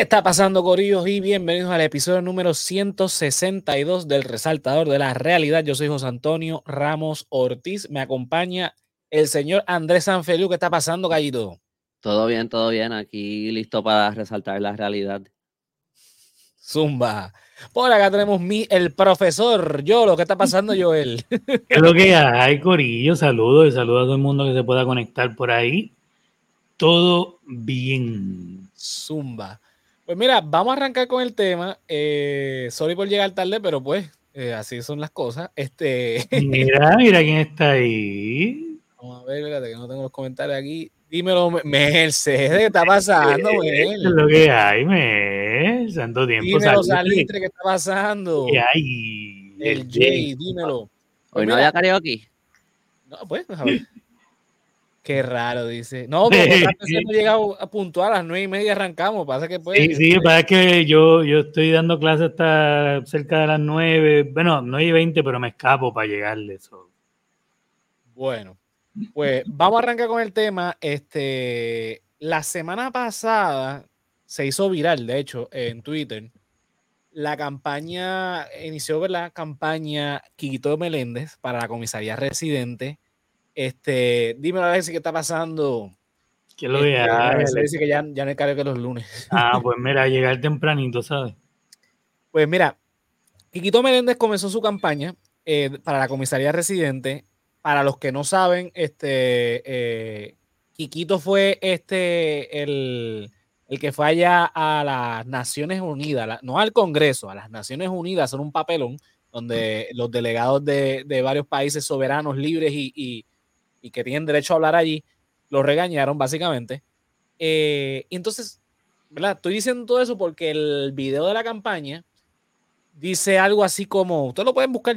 ¿Qué está pasando, Corillos? Y bienvenidos al episodio número 162 del Resaltador de la Realidad. Yo soy José Antonio Ramos Ortiz. Me acompaña el señor Andrés Sanfeliu. ¿Qué está pasando, Gallito? Todo bien, todo bien. Aquí listo para resaltar la realidad. Zumba. Por acá tenemos mi, el profesor Yolo. ¿Qué está pasando, Joel? ¿Qué es lo que hay, Corillo? Saludos y saludos a todo el mundo que se pueda conectar por ahí. Todo bien. Zumba. Pues mira, vamos a arrancar con el tema. Eh, sorry por llegar tarde, pero pues eh, así son las cosas. Este... Mira, mira quién está ahí. Vamos a ver, espérate que no tengo los comentarios aquí. Dímelo, Mercedes, ¿qué está pasando, ¿Qué es lo que hay, Mel? Santo tiempo. Dímelo, Salitre, ¿qué está pasando? ¿Qué hay? El Jay, dímelo. Hoy no había karaoke. No, pues, a ver. Qué raro, dice. No, pero hemos llegado a puntuar a las nueve y media arrancamos. Pasa que pues, Sí, sí, pasa que yo, yo estoy dando clases hasta cerca de las nueve. Bueno, nueve y veinte, pero me escapo para llegarle eso. Bueno, pues vamos a arrancar con el tema. Este, la semana pasada se hizo viral, de hecho, en Twitter. La campaña, inició la campaña Quito Meléndez para la comisaría residente este, dímelo a si qué está pasando. ¿Qué lo este? Se dice que ya, ya no hay que los lunes. Ah, pues mira, llegar tempranito, ¿sabes? Pues mira, Quiquito Meléndez comenzó su campaña eh, para la comisaría residente. Para los que no saben, este eh, Quiquito fue este el, el, que fue allá a las Naciones Unidas, no al Congreso, a las Naciones Unidas, son un papelón donde los delegados de, de varios países soberanos, libres y, y que tienen derecho a hablar allí, lo regañaron básicamente. Eh, y entonces, ¿verdad? Estoy diciendo todo eso porque el video de la campaña dice algo así como, ustedes lo pueden buscar,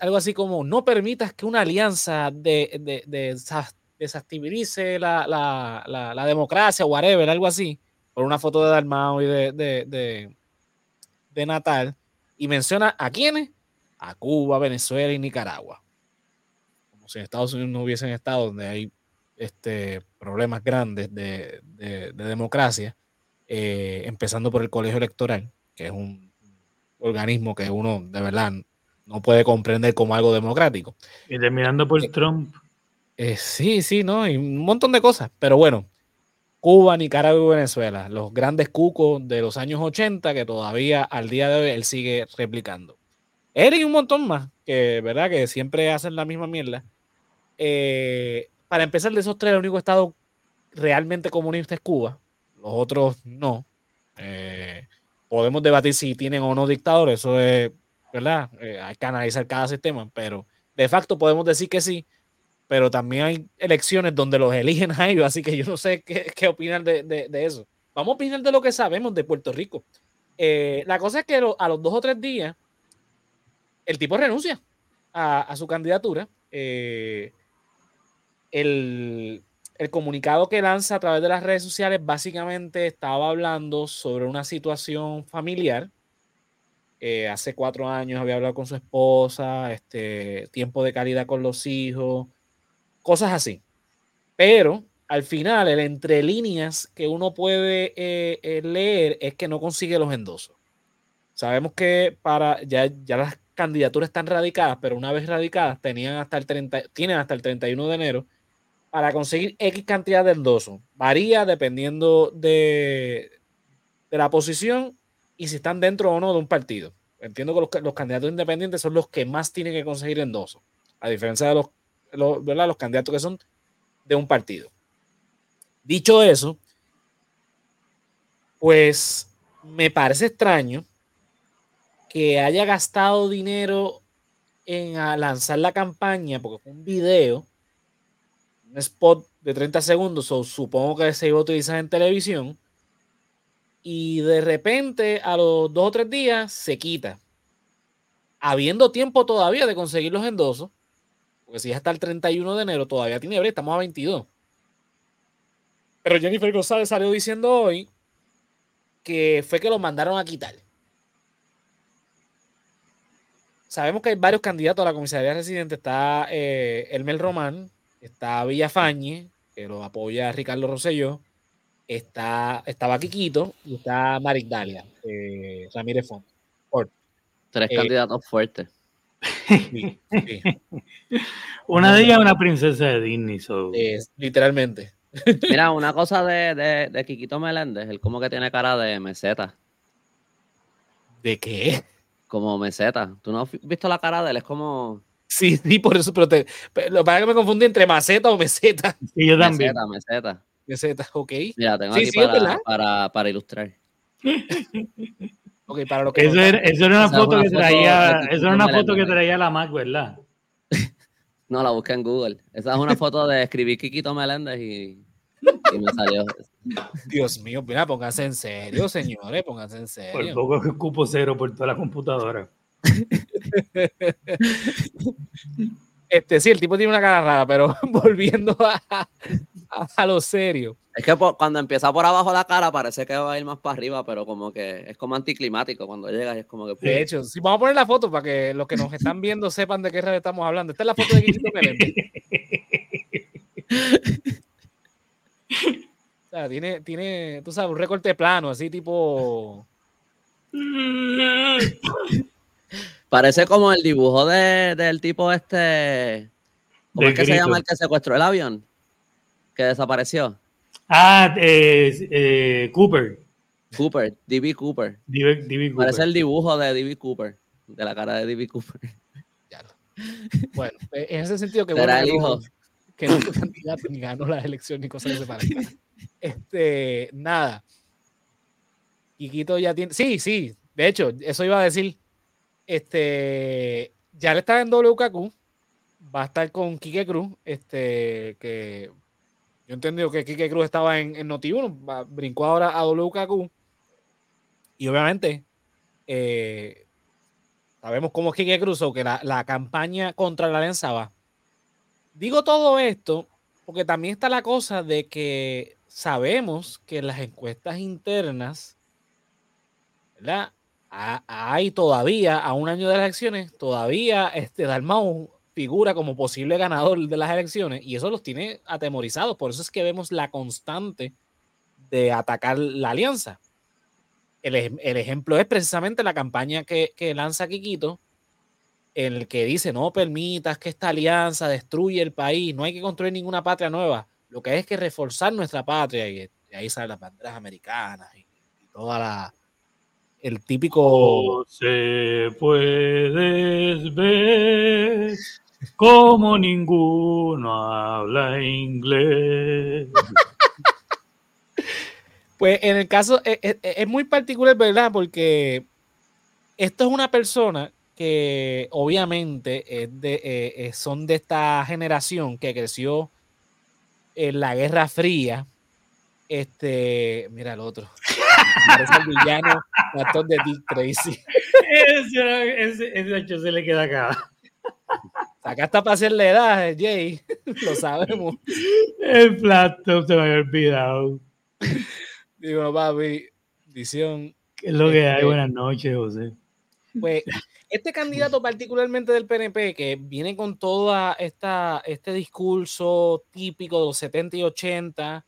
algo así como, no permitas que una alianza de, de, de desactivice la, la, la, la, democracia, whatever, algo así, por una foto de Dalmao y de, de, de Natal, y menciona a quiénes, a Cuba, Venezuela y Nicaragua si en Estados Unidos no hubiesen estado donde hay este, problemas grandes de, democracia, eh, empezando por el colegio electoral, que es un organismo que uno de verdad no puede comprender como algo democrático. Y terminando por eh, Trump. Eh, sí, sí, ¿no? Y un montón de cosas. Pero bueno, Cuba, Nicaragua y Venezuela, los grandes cucos de los años 80 que todavía al día de hoy él sigue replicando. Él y un montón más, que verdad que siempre hacen la misma mierda. Eh, para empezar, de esos tres, el único estado realmente comunista es Cuba. Los otros no. Eh, podemos debatir si tienen o no dictadores, eso es, ¿verdad? Eh, hay que analizar cada sistema, pero de facto podemos decir que sí, pero también hay elecciones donde los eligen a ellos, así que yo no sé qué, qué de, eso. Vamos a opinar de lo que sabemos de Puerto Rico. la cosa es que a los dos o tres días, el tipo renuncia a, su candidatura. Eh, el, comunicado que lanza a través de las redes sociales básicamente estaba hablando sobre una situación familiar. Eh, hace cuatro años había hablado con su esposa, este, tiempo de calidad con los hijos, cosas así. Pero al final, el entre líneas que uno puede eh, eh, leer es que no consigue los endosos. Sabemos que para ya, ya las candidaturas están radicadas, pero una vez radicadas tenían hasta el 30, tienen hasta el 31 de enero para conseguir X cantidad de endosos. Varía dependiendo de, de, la posición y si están dentro o no de un partido. Entiendo que los, candidatos independientes son los que más tienen que conseguir endosos, a diferencia de los, los, los candidatos que son de un partido. Dicho eso, pues me parece extraño que haya gastado dinero en lanzar la campaña, porque fue un video un spot de 30 segundos, supongo que se iba a utilizar en televisión, y de repente a los dos o tres días se quita, habiendo tiempo todavía de conseguir los endosos, porque si ya está el 31 de enero, todavía tiene breve, estamos a 22. Pero Jennifer González salió diciendo hoy que fue que lo mandaron a quitar. Sabemos que hay varios candidatos a la comisaría residente. Está eh, Elmel Román, está Villafañe, que lo apoya Ricardo Rosselló, está, estaba Kikito y está Marigdalia, eh, Ramírez Font. Tres Eh, candidatos fuertes. Sí, sí, Una de ellas es una princesa de Disney. so- es- literalmente. Mira, una cosa de, de, de Quiquito Meléndez, él como que tiene cara de meseta, ¿De qué? como meseta. ¿Tú no has visto la cara de él? Es como Sí, sí, por eso, pero, te, pero lo que pasa es que me confundí entre maceta o meseta. Sí, yo también. meseta, meseta. Meseta, ok. Mira, tengo Sí, aquí sí, es para, para, para ilustrar. Ok, para lo que Eso no- era, eso era una es foto una que foto traía, de eso era una foto que traía la Mac, ¿verdad? No, la busqué en Google. Esa es una foto de escribir Quiquito Meléndez y, y me salió. Dios mío, mira, pónganse en serio, señores, pónganse en Por serio. poco que cupo cero por toda la computadora. Este, sí, el tipo tiene una cara rara, pero volviendo a, a, a lo serio. Es que por- cuando empieza por abajo la cara parece que va a ir más para arriba, pero como que es como anticlimático cuando llegas y es como que... De hecho, sí, vamos a poner la foto para que los que nos están viendo sepan de qué radio estamos hablando. Esta es la foto de Kikito Meléndez. O sea, tiene, tiene, tú sabes, un recorte plano, así tipo. Parece como el dibujo de, del tipo este... ¿Cómo es que se llama el que secuestró el avión? Que desapareció. Ah, eh, eh, Cooper. Cooper, D.B. Cooper. Parece el dibujo de D.B. Cooper. De la cara de D.B. Cooper. ya lo- Bueno, eh, en ese sentido, que Será bueno el que no- hijo. que no fue candidato ni ganó las elecciones ni cosas que se parezcan. Este, nada. Quiquito ya tiene. Sí, sí. De hecho, eso iba a decir. Este, ya le está en WKQ. Va a estar con Quique Cruz. Este, que yo he entendido que Quique Cruz estaba en, en Noti1, va- brincó ahora a WKQ. Y obviamente, eh, sabemos cómo es Quique Cruz, o que la, la campaña contra la alianza va. Digo todo esto porque también está la cosa de que sabemos que las encuestas internas, ¿verdad? Ha- Hay todavía, a un año de las elecciones, todavía este Dalmau figura como posible ganador de las elecciones y eso los tiene atemorizados. Por eso es que vemos la constante de atacar la alianza. El, el ejemplo es precisamente la campaña que, que lanza Quiquito, en el que dice no permitas que esta alianza destruya el país, no hay que construir ninguna patria nueva, lo que hay es que reforzar nuestra patria y, y ahí salen las banderas americanas y toda la el típico se puedes ver como ninguno habla inglés. Pues en el caso es, es- es muy particular, ¿verdad? Porque esto es una persona que obviamente es de, eh, eh, son de esta generación que creció en la Guerra Fría. Este, mira el otro. Parece el villano actor de Dick Tracy. ese, ese, ese hecho se le queda acá. Acá está para hacer la edad, Jay. Lo sabemos. El plato se me había olvidado. Digo, papi, visión. ¿Qué es lo que hay? Este- Buenas noches, José. Pues este candidato particularmente del PNP que viene con todo esta, este discurso típico de los 70 y 80,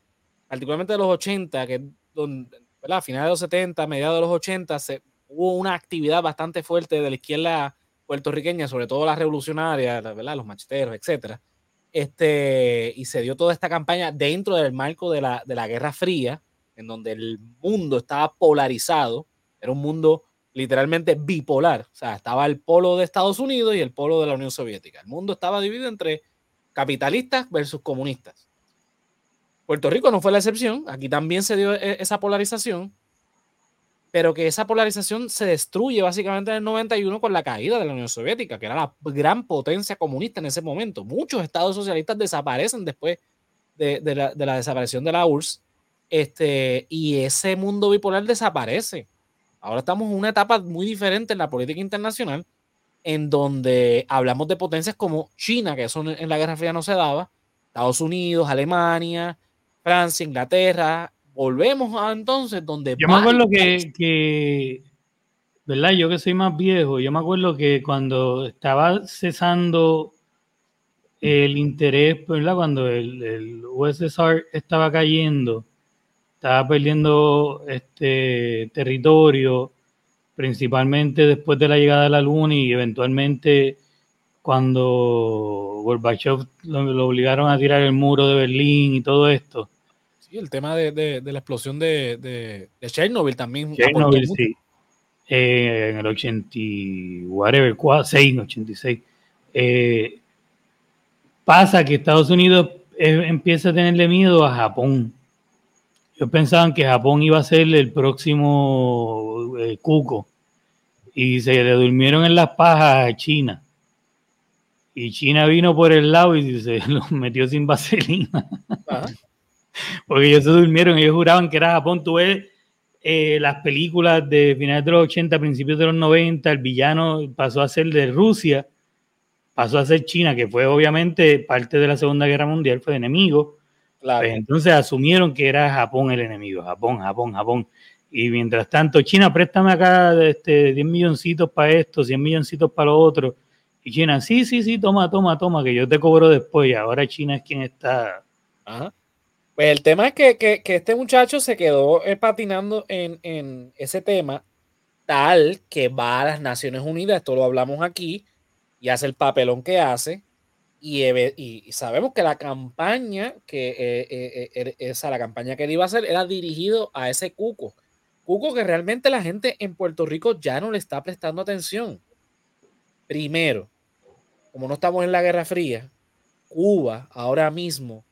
particularmente de los 80, que donde, ¿verdad? A finales de los 70, mediados de los 80, se, hubo una actividad bastante fuerte de la izquierda puertorriqueña, sobre todo la revolucionaria, ¿verdad? los macheteros, etcétera. Este, y se dio toda esta campaña dentro del marco de la, de la Guerra Fría, en donde el mundo estaba polarizado, era un mundo literalmente bipolar. O sea, estaba el polo de Estados Unidos y el polo de la Unión Soviética. El mundo estaba dividido entre capitalistas versus comunistas. Puerto Rico no fue la excepción. Aquí también se dio e- esa polarización, pero que esa polarización se destruye básicamente en el 91 con la caída de la Unión Soviética, que era la gran potencia comunista en ese momento. Muchos estados socialistas desaparecen después de, la, de la desaparición de la URSS, este, y ese mundo bipolar desaparece. Ahora estamos en una etapa muy diferente en la política internacional, en donde hablamos de potencias como China, que eso en la Guerra Fría no se daba, Estados Unidos, Alemania, Francia, Inglaterra. Volvemos a entonces donde... Yo me acuerdo que, ¿verdad? Yo que soy más viejo, yo me acuerdo que cuando estaba cesando el interés, ¿verdad? Cuando el, el USSR estaba cayendo, estaba perdiendo este territorio, principalmente después de la llegada de la Luna y eventualmente cuando Gorbachev lo, obligaron a tirar el muro de Berlín y todo esto. Sí, el tema de, la explosión de, de, Chernobyl también. Chernobyl, sí. Eh, en el 80, whatever, 6, 86. Eh, pasa que Estados Unidos eh, empieza a tenerle miedo a Japón. Ellos pensaban que Japón iba a ser el próximo cuco y se le durmieron en las pajas a China. Y China vino por el lado y se los metió sin vaselina. Porque ellos se durmieron, ellos juraban que era Japón. Tú ves eh, las películas de finales de los 80, principios de los 90, el villano pasó a ser de Rusia, pasó a ser China, que fue obviamente parte de la Segunda Guerra Mundial, fue enemigo. Claro. Pues entonces asumieron que era Japón el enemigo, Japón, Japón, Japón. Y mientras tanto, China, préstame acá este, 10 milloncitos para esto, 100 milloncitos para lo otro. Y China, sí, sí, sí, toma, toma, toma, que yo te cobro después. Y ahora China es quien está. Pues el tema es que, este muchacho se quedó eh, patinando en, ese tema, tal que va a las Naciones Unidas, esto lo hablamos aquí, y hace el papelón que hace. Y, y sabemos que la campaña que eh, eh, esa la campaña que él iba a hacer era dirigido a ese cuco Cuco, que realmente la gente en Puerto Rico ya no le está prestando atención. Primero, como no estamos en la Guerra Fría, Cuba ahora mismo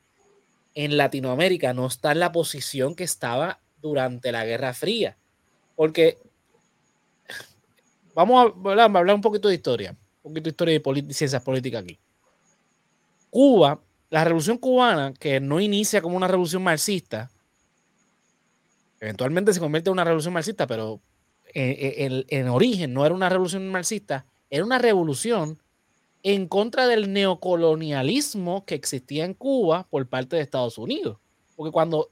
en Latinoamérica no está en la posición que estaba durante la Guerra Fría. Porque vamos a hablar, un poquito de historia, un poquito de historia de ciencias políticas aquí. Cuba, la revolución cubana, que no inicia como una revolución marxista, Eventualmente se convierte en una revolución marxista, pero en, en, origen no era una revolución marxista, era una revolución en contra del neocolonialismo que existía en Cuba por parte de Estados Unidos. Porque cuando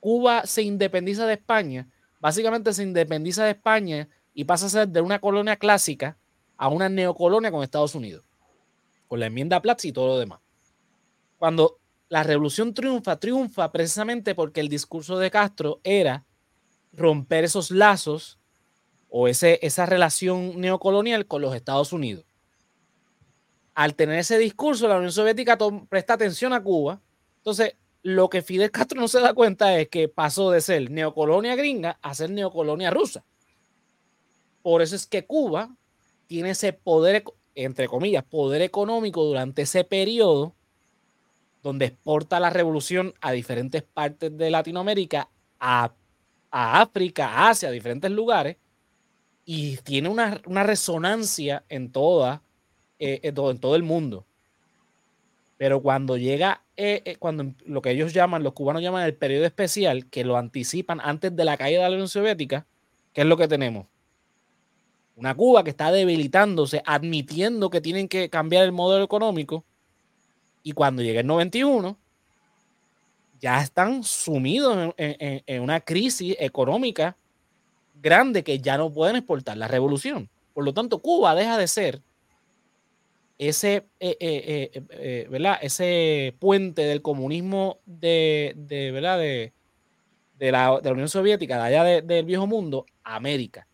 Cuba se independiza de España, básicamente se independiza de España y pasa a ser de una colonia clásica a una neocolonia con Estados Unidos, con la enmienda Platz y todo lo demás. Cuando la revolución triunfa, triunfa precisamente porque el discurso de Castro era romper esos lazos o ese, esa relación neocolonial con los Estados Unidos. Al tener ese discurso, la Unión Soviética presta atención a Cuba. Entonces, lo que Fidel Castro no se da cuenta es que pasó de ser neocolonia gringa a ser neocolonia rusa. Por eso es que Cuba tiene ese poder, entre comillas, poder económico durante ese periodo donde exporta la revolución a diferentes partes de Latinoamérica, a, África, Asia, diferentes lugares, y tiene una, resonancia en, toda, eh, en, todo, el mundo. Pero cuando llega, eh, eh, cuando lo que ellos llaman, los cubanos llaman el periodo especial, que lo anticipan antes de la caída de la Unión Soviética, ¿qué es lo que tenemos? Una Cuba que está debilitándose, admitiendo que tienen que cambiar el modelo económico, y cuando llega el 91, ya están sumidos en, una crisis económica grande que ya no pueden exportar la revolución. Por lo tanto, Cuba deja de ser ese, eh, eh, eh, ¿verdad? ese puente del comunismo de, ¿verdad? De, la, Unión Soviética, de allá del viejo mundo, América.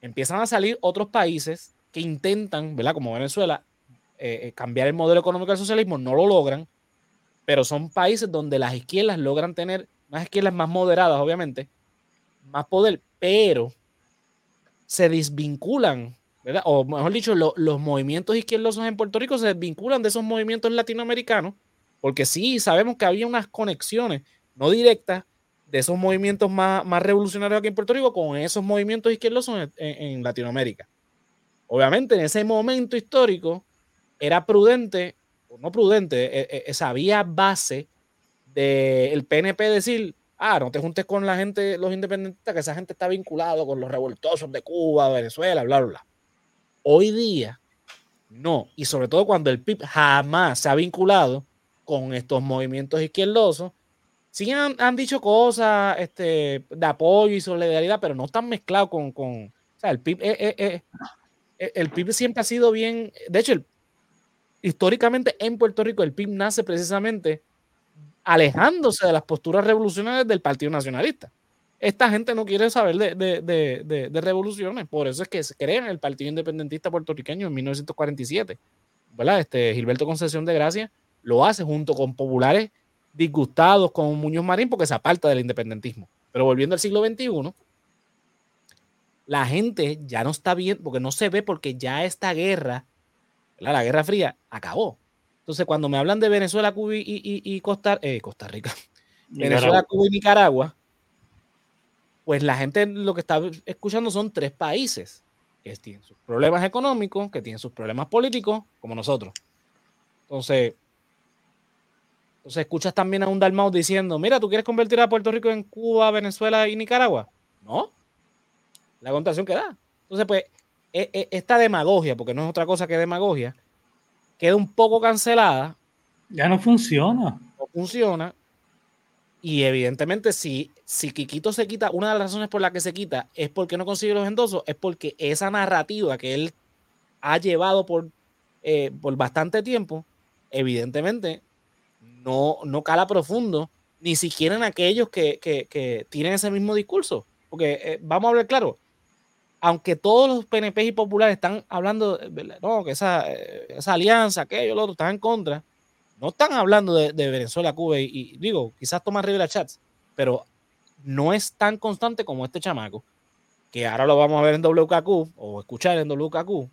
Empiezan a salir otros países que intentan, ¿verdad? como Venezuela, cambiar el modelo económico del socialismo, no lo logran, pero son países donde las izquierdas logran tener, unas izquierdas más moderadas, obviamente, más poder, pero se desvinculan, O mejor dicho, los movimientos izquierdosos en Puerto Rico se desvinculan de esos movimientos latinoamericanos, porque sí, sabemos que había unas conexiones no directas de esos movimientos más, más revolucionarios aquí en Puerto Rico con esos movimientos izquierdosos en Latinoamérica. Obviamente, en ese momento histórico, era prudente, o no prudente, e, e, esa vía base del PNP decir, ah, no te juntes con la gente, los independentistas, que esa gente está vinculado con los revoltosos de Cuba, Venezuela, bla, bla, bla. Hoy día, no. Y sobre todo cuando el PIB jamás se ha vinculado con estos movimientos izquierdosos. Sí han, dicho cosas este, de apoyo y solidaridad, pero no están mezclados con, con o sea, el PIB, eh, eh, eh, el PIB siempre ha sido bien, de hecho, el, históricamente en Puerto Rico el PIB nace precisamente alejándose de las posturas revolucionarias del Partido Nacionalista. Esta gente no quiere saber de, revoluciones, por eso es que se crea el Partido Independentista Puertorriqueño en 1947. ¿verdad? Este, Gilberto Concesión de Gracia lo hace junto con populares disgustados con Muñoz Marín porque se aparta del independentismo. Pero volviendo al siglo XXI, la gente ya no está bien, porque no se ve, porque ya esta guerra, la Guerra Fría, acabó. Entonces, cuando me hablan de Venezuela, Cuba y, Costa, eh, Costa Rica, Venezuela, Cuba y Nicaragua, pues la gente lo que está escuchando son tres países que tienen sus problemas económicos, que tienen sus problemas políticos, como nosotros. Entonces, entonces escuchas también a un Dalmau diciendo, mira, ¿tú quieres convertir a Puerto Rico en Cuba, Venezuela y Nicaragua? No. La contación que da. Entonces, pues, e, e, esta demagogia, porque no es otra cosa que demagogia, queda un poco cancelada. Ya no funciona. No funciona. Y evidentemente, si, si Quiquito se quita, una de las razones por las que se quita es porque no consigue los endosos, es porque esa narrativa que él ha llevado por, eh, por bastante tiempo, evidentemente no, no cala profundo, ni siquiera en aquellos que, tienen ese mismo discurso. Porque eh, vamos a hablar claro, aunque todos los PNP y populares están hablando, no, que esa, eh, esa alianza, aquello, lo otro, están en contra, no están hablando de, Venezuela, Cuba y, digo, quizás Tomás Rivera Chats, pero no es tan constante como este chamaco, que ahora lo vamos a ver en WKQ o escuchar en WKQ,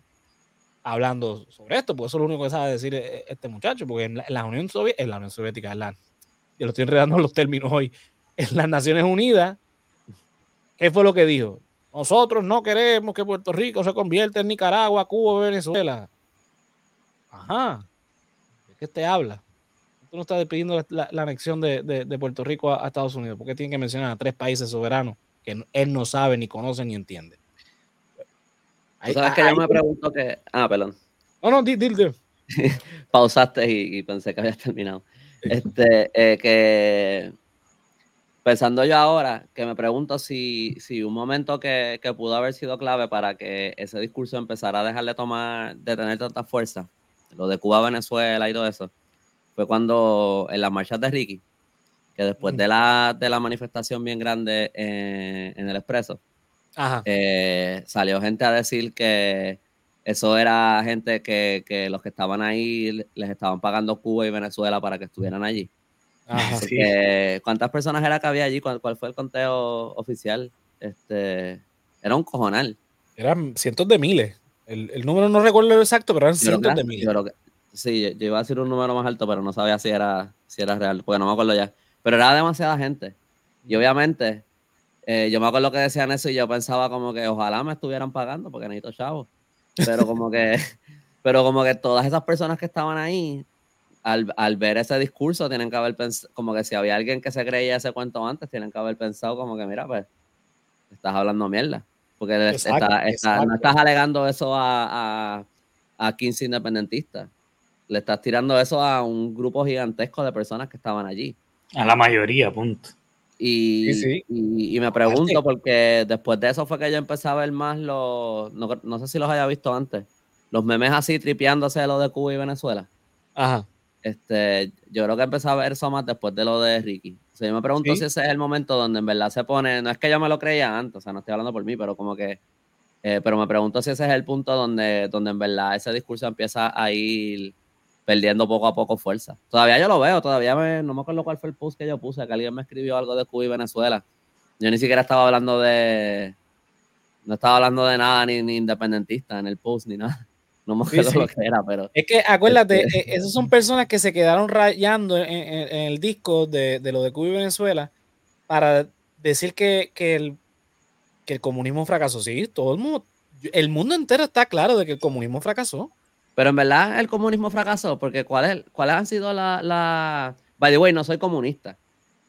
hablando sobre esto, porque eso es lo único que sabe decir e, e, este muchacho, porque en la, Unión Soviética, en la Unión Soviética, en la, yo lo estoy enredando los términos hoy, en las Naciones Unidas, ¿qué fue lo que dijo? Nosotros no queremos que Puerto Rico se convierta en Nicaragua, Cuba, Venezuela. Ajá. ¿De qué te habla? Tú no estás pidiendo la, anexión de, Puerto Rico a, Estados Unidos. ¿Por qué tiene que mencionar a tres países soberanos que él no sabe, ni conoce, ni entiende? sabes que yo me pregunto que. Ah, perdón. No, no, dile. Pausaste y, pensé que habías terminado. Este, eh, que pensando yo ahora, que me pregunto si, si un momento que, que, pudo haber sido clave para que ese discurso empezara a dejar de tomar, de tener tanta fuerza, lo de Cuba, Venezuela y todo eso, fue cuando en las marchas de Ricky, que después de la, de la manifestación bien grande en, en el Expreso, eh, salió gente a decir que eso era gente que, que, los que estaban ahí les estaban pagando Cuba y Venezuela para que estuvieran allí. ¿Cuántas personas era que había allí? ¿Cuál, fue el conteo oficial? Este, era un cojonal. Eran cientos de miles. El, el número no recuerdo exacto, pero eran cientos de miles. sí, yo iba a decir un número más alto, pero no sabía si era, si era real, porque no me acuerdo ya. Pero era demasiada gente. Y obviamente eh, yo me acuerdo que decían eso y yo pensaba como que ojalá me estuvieran pagando porque necesito chavos. Pero como que, pero como que todas esas personas que estaban ahí, al, al ver ese discurso, tienen que haber pensado, como que si había alguien que se creía ese cuento antes, tienen que haber pensado como que, mira, pues, estás hablando mierda. Porque no estás alegando eso a, a, a 15 independentistas. Le estás tirando eso a un grupo gigantesco de personas que estaban allí. A la mayoría, punto. Y, y, me pregunto, porque después de eso fue que yo empecé a ver más los, no, sé si los haya visto antes, los memes así tripeándose lo de Cuba y Venezuela. Ajá. Este, yo creo que empecé a ver eso más después de lo de Ricky. O sea, yo me pregunto si ese es el momento donde en verdad se pone, no es que yo me lo creía antes, o sea, no estoy hablando por mí, pero como que, eh, pero me pregunto si ese es el punto donde, donde en verdad ese discurso empieza a ir perdiendo poco a poco fuerza. Todavía yo lo veo, todavía no me acuerdo cuál fue el post que yo puse, que alguien me escribió algo de Cuba y Venezuela. Yo ni siquiera estaba hablando de, no estaba hablando de nada ni, independentista en el post ni nada. No me acuerdo lo que era, pero. Es que acuérdate, este e, esas son personas que se quedaron rayando en, el disco de, lo de Cuba y Venezuela para decir que, el, que el comunismo fracasó. Sí, todo el mundo, el mundo entero está claro de que el comunismo fracasó. Pero en verdad el comunismo fracasó, porque ¿cuáles han sido las... La... By the way, no soy comunista,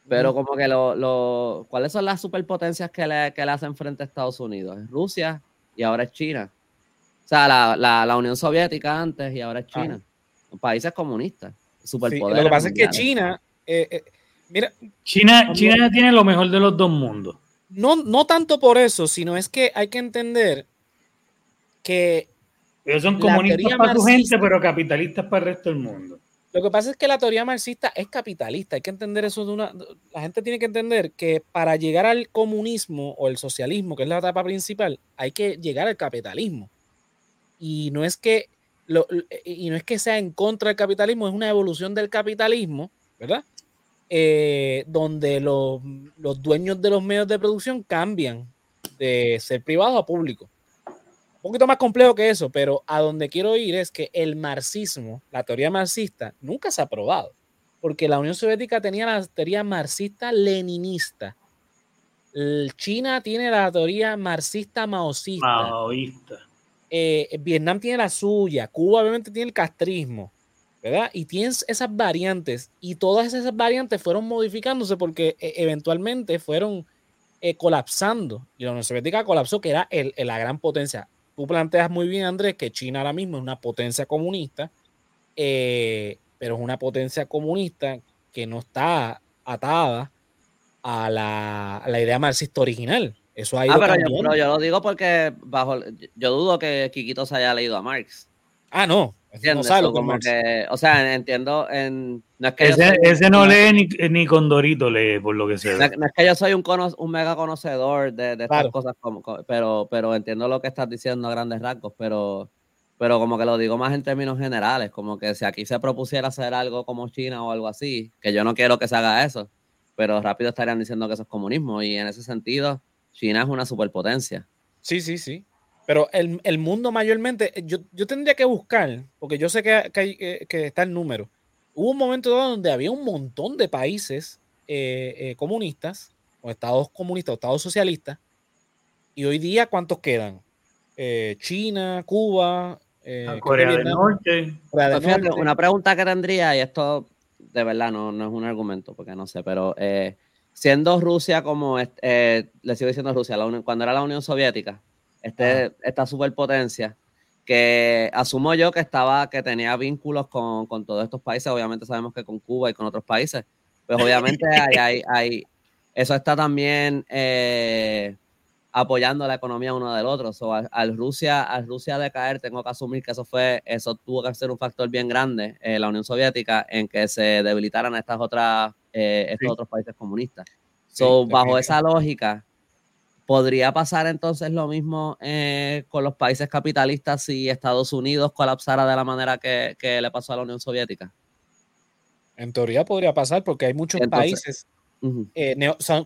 pero como que lo, lo, ¿cuáles son las superpotencias que le, que le hacen frente a Estados Unidos? Es Rusia y ahora es China. O sea, la, la, la Unión Soviética antes y ahora es China. Países comunistas. Superpoderes. lo que pasa es que China, eh, eh, mira, China, China tiene lo mejor de los dos mundos. No, no tanto por eso, sino es que hay que entender que ellos son comunistas para su gente, pero capitalistas para el resto del mundo. Lo que pasa es que la teoría marxista es capitalista. Hay que entender eso de una. La gente tiene que entender que para llegar al comunismo o el socialismo, que es la etapa principal, hay que llegar al capitalismo. Y no es que y no es que sea en contra del capitalismo, es una evolución del capitalismo, ¿verdad? Eh, donde los, los dueños de los medios de producción cambian de ser privado a público un poquito más complejo que eso, pero a donde quiero ir es que el marxismo, la teoría marxista, nunca se ha probado, porque la Unión Soviética tenía la teoría marxista-leninista. China tiene la teoría marxista-maoísta. Maoísta. Eh, Vietnam tiene la suya, Cuba obviamente tiene el castrismo, ¿verdad? Y tienes esas variantes y todas esas variantes fueron modificándose porque eh, eventualmente fueron eh, colapsando y la Unión Soviética colapsó, que era la gran potencia tú planteas muy bien, Andrés, que China ahora mismo es una potencia comunista, eh, pero es una potencia comunista que no está atada a la, idea marxista original. Eso ha ido ah, pero yo, lo digo porque bajo, yo dudo que Kikito se haya leído a Marx. Ah, no. como que, o sea, entiendo. En, no es que ese, no lee ni, con Dorito lee, por lo que sé. No, es que yo soy un, un mega conocedor de, estas cosas, como, pero, pero entiendo lo que estás diciendo a grandes rasgos, pero, pero como que lo digo más en términos generales, como que si aquí se propusiera hacer algo como China o algo así, que yo no quiero que se haga eso, pero rápido estarían diciendo que eso es comunismo y en ese sentido, China es una superpotencia. Sí, sí, sí. Pero el, el mundo mayormente, yo, yo, tendría que buscar, porque yo sé que, que, hay, eh, que, está el número. Hubo un momento donde había un montón de países eh, eh, comunistas, o estados comunistas, o estados socialistas, y hoy día, ¿cuántos quedan? China, Cuba, ah, Corea, del Norte. Una pregunta que tendría, y esto de verdad no, no es un argumento, porque no sé, pero siendo Rusia como, le sigo diciendo Rusia, cuando era la Unión Soviética, este, esta superpotencia, que asumo yo que estaba, que tenía vínculos con, con, todos estos países, obviamente sabemos que con Cuba y con otros países, pues obviamente hay, hay, eso está también eh, apoyando la economía uno del otro. al, Rusia, al Rusia decaer, tengo que asumir que eso fue, eso tuvo que ser un factor bien grande en la Unión Soviética en que se debilitaran estas otras, eh, estos otros países comunistas. So, bajo esa lógica, ¿Podría pasar entonces lo mismo eh, con los países capitalistas si Estados Unidos colapsara de la manera que, le pasó a la Unión Soviética? En teoría podría pasar porque hay muchos países eh,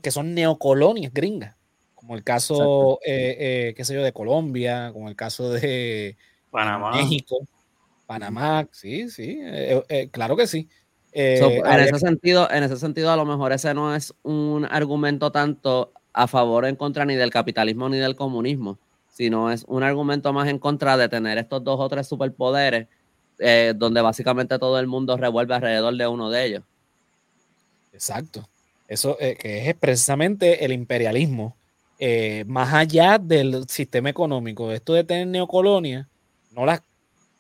que son neocolonias gringas, como el caso, eh, qué sé yo, de Colombia, como el caso de Panamá. México, Panamá, sí, sí, claro que sí. en, ese sentido, en ese sentido, a lo mejor ese no es un argumento tanto a favor o en contra ni del capitalismo ni del comunismo, sino es un argumento más en contra de tener estos dos o tres superpoderes eh, donde básicamente todo el mundo revuelve alrededor de uno de ellos. Exacto. Eso eh, que es precisamente el imperialismo, eh, más allá del sistema económico. Esto de tener neocolonia, no las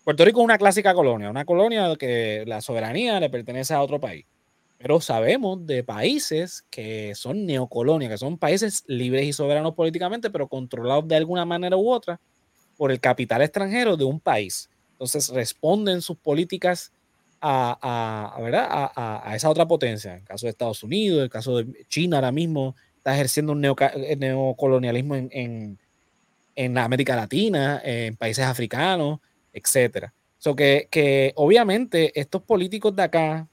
Puerto Rico es una clásica colonia, una colonia que la soberanía le pertenece a otro país. Pero sabemos de países que son neocolonias, que son países libres y soberanos políticamente, pero controlados de alguna manera u otra por el capital extranjero de un país. Entonces responden sus políticas a, a, a, esa otra potencia. En el caso de Estados Unidos, en el caso de China ahora mismo está ejerciendo un eh, neocolonialismo en, en, América Latina, en países africanos, etc. So que, que obviamente estos políticos de acá,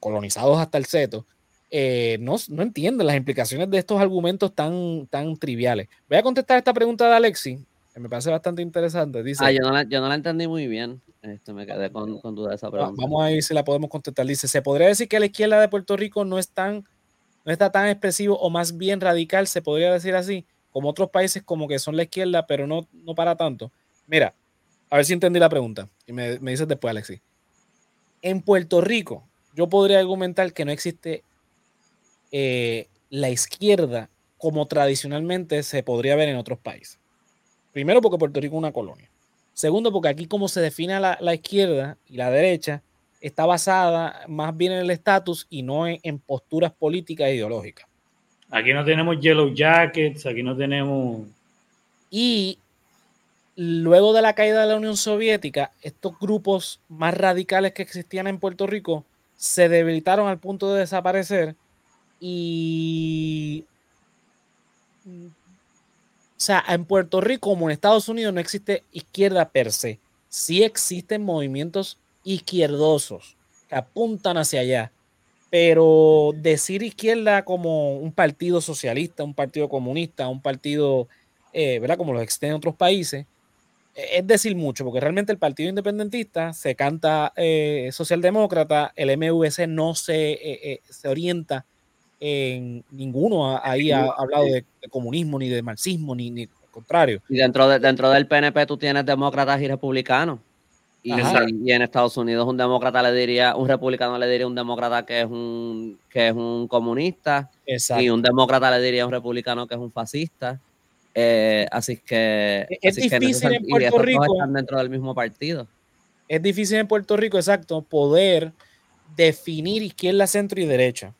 colonizados hasta el seto, eh, no, no, entienden las implicaciones de estos argumentos tan, tan triviales. Voy a contestar esta pregunta de Alexi, que me parece bastante interesante. Dice, ah, yo no, la, yo no la entendí muy bien. Este, me quedé con, con, duda de esa pregunta. Vamos a ver si la podemos contestar. Dice, ¿se podría decir que la izquierda de Puerto Rico no, es tan, no está tan expresivo o más bien radical, se podría decir así, como otros países como que son la izquierda, pero no, no para tanto? Mira, a ver si entendí la pregunta. Y me, me dices después, Alexi. En Puerto Rico, yo podría argumentar que no existe eh, la izquierda como tradicionalmente se podría ver en otros países. Primero porque Puerto Rico es una colonia. Segundo porque aquí como se define la, izquierda y la derecha está basada más bien en el estatus y no en, posturas políticas e ideológicas. Aquí no tenemos yellow jackets, aquí no tenemos... Y luego de la caída de la Unión Soviética, estos grupos más radicales que existían en Puerto Rico se debilitaron al punto de desaparecer y o sea, en Puerto Rico como en Estados Unidos no existe izquierda per se. Sí existen movimientos izquierdosos que apuntan hacia allá. Pero decir izquierda como un partido socialista, un partido comunista, un partido, eh, ¿verdad? Como los existen en otros países, e-, es decir mucho, porque realmente el Partido Independentista se canta eh, socialdemócrata, el MVC no se, eh, se orienta en ninguno ahí ha hablado de, comunismo, ni de marxismo, ni, ni al contrario. Y dentro, de, dentro del PNP tú tienes demócratas y republicanos. Y, en Estados Unidos un demócrata le diría, un republicano le diría a un demócrata que es un, que es un comunista. Y un demócrata le diría a un republicano que es un fascista. Eh, así que es difícil en Puerto Rico están dentro del mismo partido. Es difícil en Puerto Rico, exacto, poder definir izquierda, centro y derecha.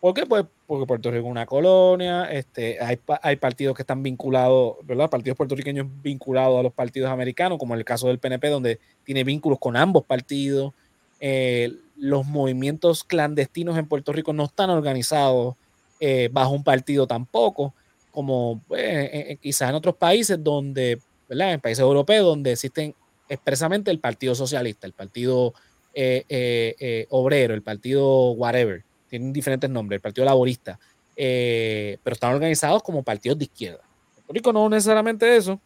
¿Por qué? Pues porque Puerto Rico es una colonia, este, hay, partidos que están vinculados, ¿verdad? Partidos puertorriqueños vinculados a los partidos americanos, como en el caso del PNP, donde tiene vínculos con ambos partidos. Eh, los movimientos clandestinos en Puerto Rico no están organizados eh, bajo un partido tampoco, como pues, quizás en otros países donde, ¿verdad? En países europeos donde existen expresamente el Partido Socialista, el Partido eh, Obrero, el Partido whatever tienen diferentes nombres, el Partido Laborista, eh, pero están organizados como partidos de izquierda. Puerto Rico no necesariamente eso.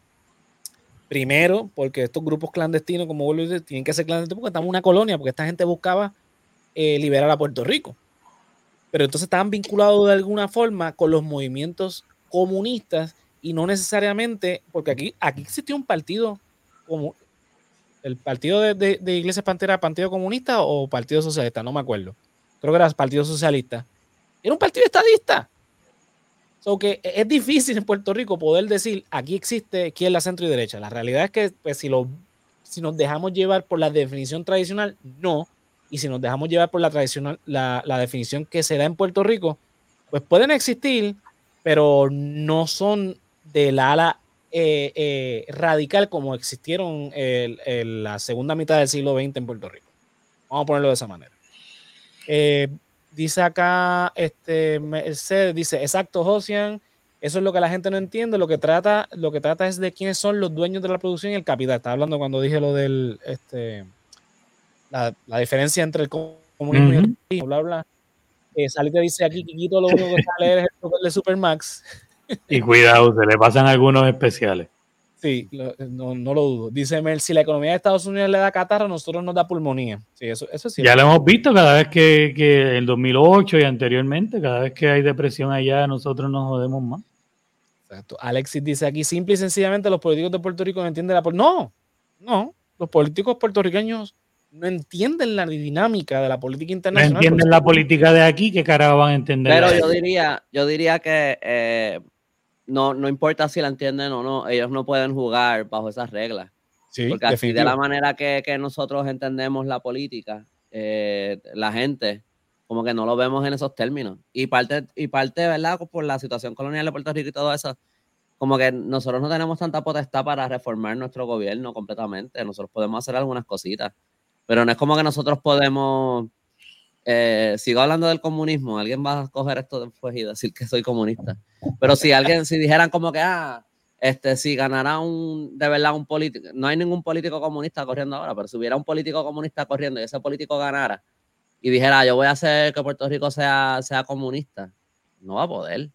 Primero, porque estos grupos clandestinos, como vuelvo a decir, tienen que ser clandestinos porque estamos en una colonia, porque esta gente buscaba eh, liberar a Puerto Rico. Pero entonces estaban vinculados de alguna forma con los movimientos comunistas y no necesariamente, porque aquí, aquí existió un partido como el partido de, de, de Iglesias Pantera, Partido Comunista o Partido Socialista, no me acuerdo creo que era el Partido Socialista, era un partido estadista. So que es difícil en Puerto Rico poder decir aquí existe izquierda, centro y derecha. La realidad es que pues, si, lo, si nos dejamos llevar por la definición tradicional, no. Y si nos dejamos llevar por la tradicional, la, definición que se da en Puerto Rico, pues pueden existir, pero no son del ala eh, eh, radical como existieron en la segunda mitad del siglo XX en Puerto Rico. Vamos a ponerlo de esa manera. Eh, dice acá, este, Mercedes, dice, exacto, Josian, eso es lo que la gente no entiende, lo que trata, lo que trata es de quiénes son los dueños de la producción y el capital. Estaba hablando cuando dije lo del, este, la, diferencia entre el comunismo y el bla, bla. Eh, Salite dice aquí, Kikito lo único que sale es el de Supermax. y cuidado, se le pasan algunos especiales. Sí, no, no, lo dudo. Dice Mel, si la economía de Estados Unidos le da catarro, a nosotros nos da pulmonía. Sí, eso, eso es Ya lo hemos visto cada vez que, que en 2008 y anteriormente, cada vez que hay depresión allá, nosotros nos jodemos más. Exacto. Alexis dice aquí, simple y sencillamente los políticos de Puerto Rico no entienden la... No, no, los políticos puertorriqueños no entienden la dinámica de la política internacional. No entienden la política de aquí, ¿qué carajo van a entender? Pero yo diría, yo diría que eh, no, no importa si la entienden o no, ellos no pueden jugar bajo esas reglas. Sí, Porque así de la manera que, nosotros entendemos la política, eh, la gente, como que no lo vemos en esos términos. Y parte, y parte, ¿verdad? Por la situación colonial de Puerto Rico y todo eso, como que nosotros no tenemos tanta potestad para reformar nuestro gobierno completamente. Nosotros podemos hacer algunas cositas, pero no es como que nosotros podemos eh, sigo hablando del comunismo, alguien va a coger esto después y decir que soy comunista. Pero si alguien, si dijeran como que, ah, este, si ganara un, de verdad un político, no hay ningún político comunista corriendo ahora, pero si hubiera un político comunista corriendo y ese político ganara y dijera, yo voy a hacer que Puerto Rico sea, sea comunista, no va a poder.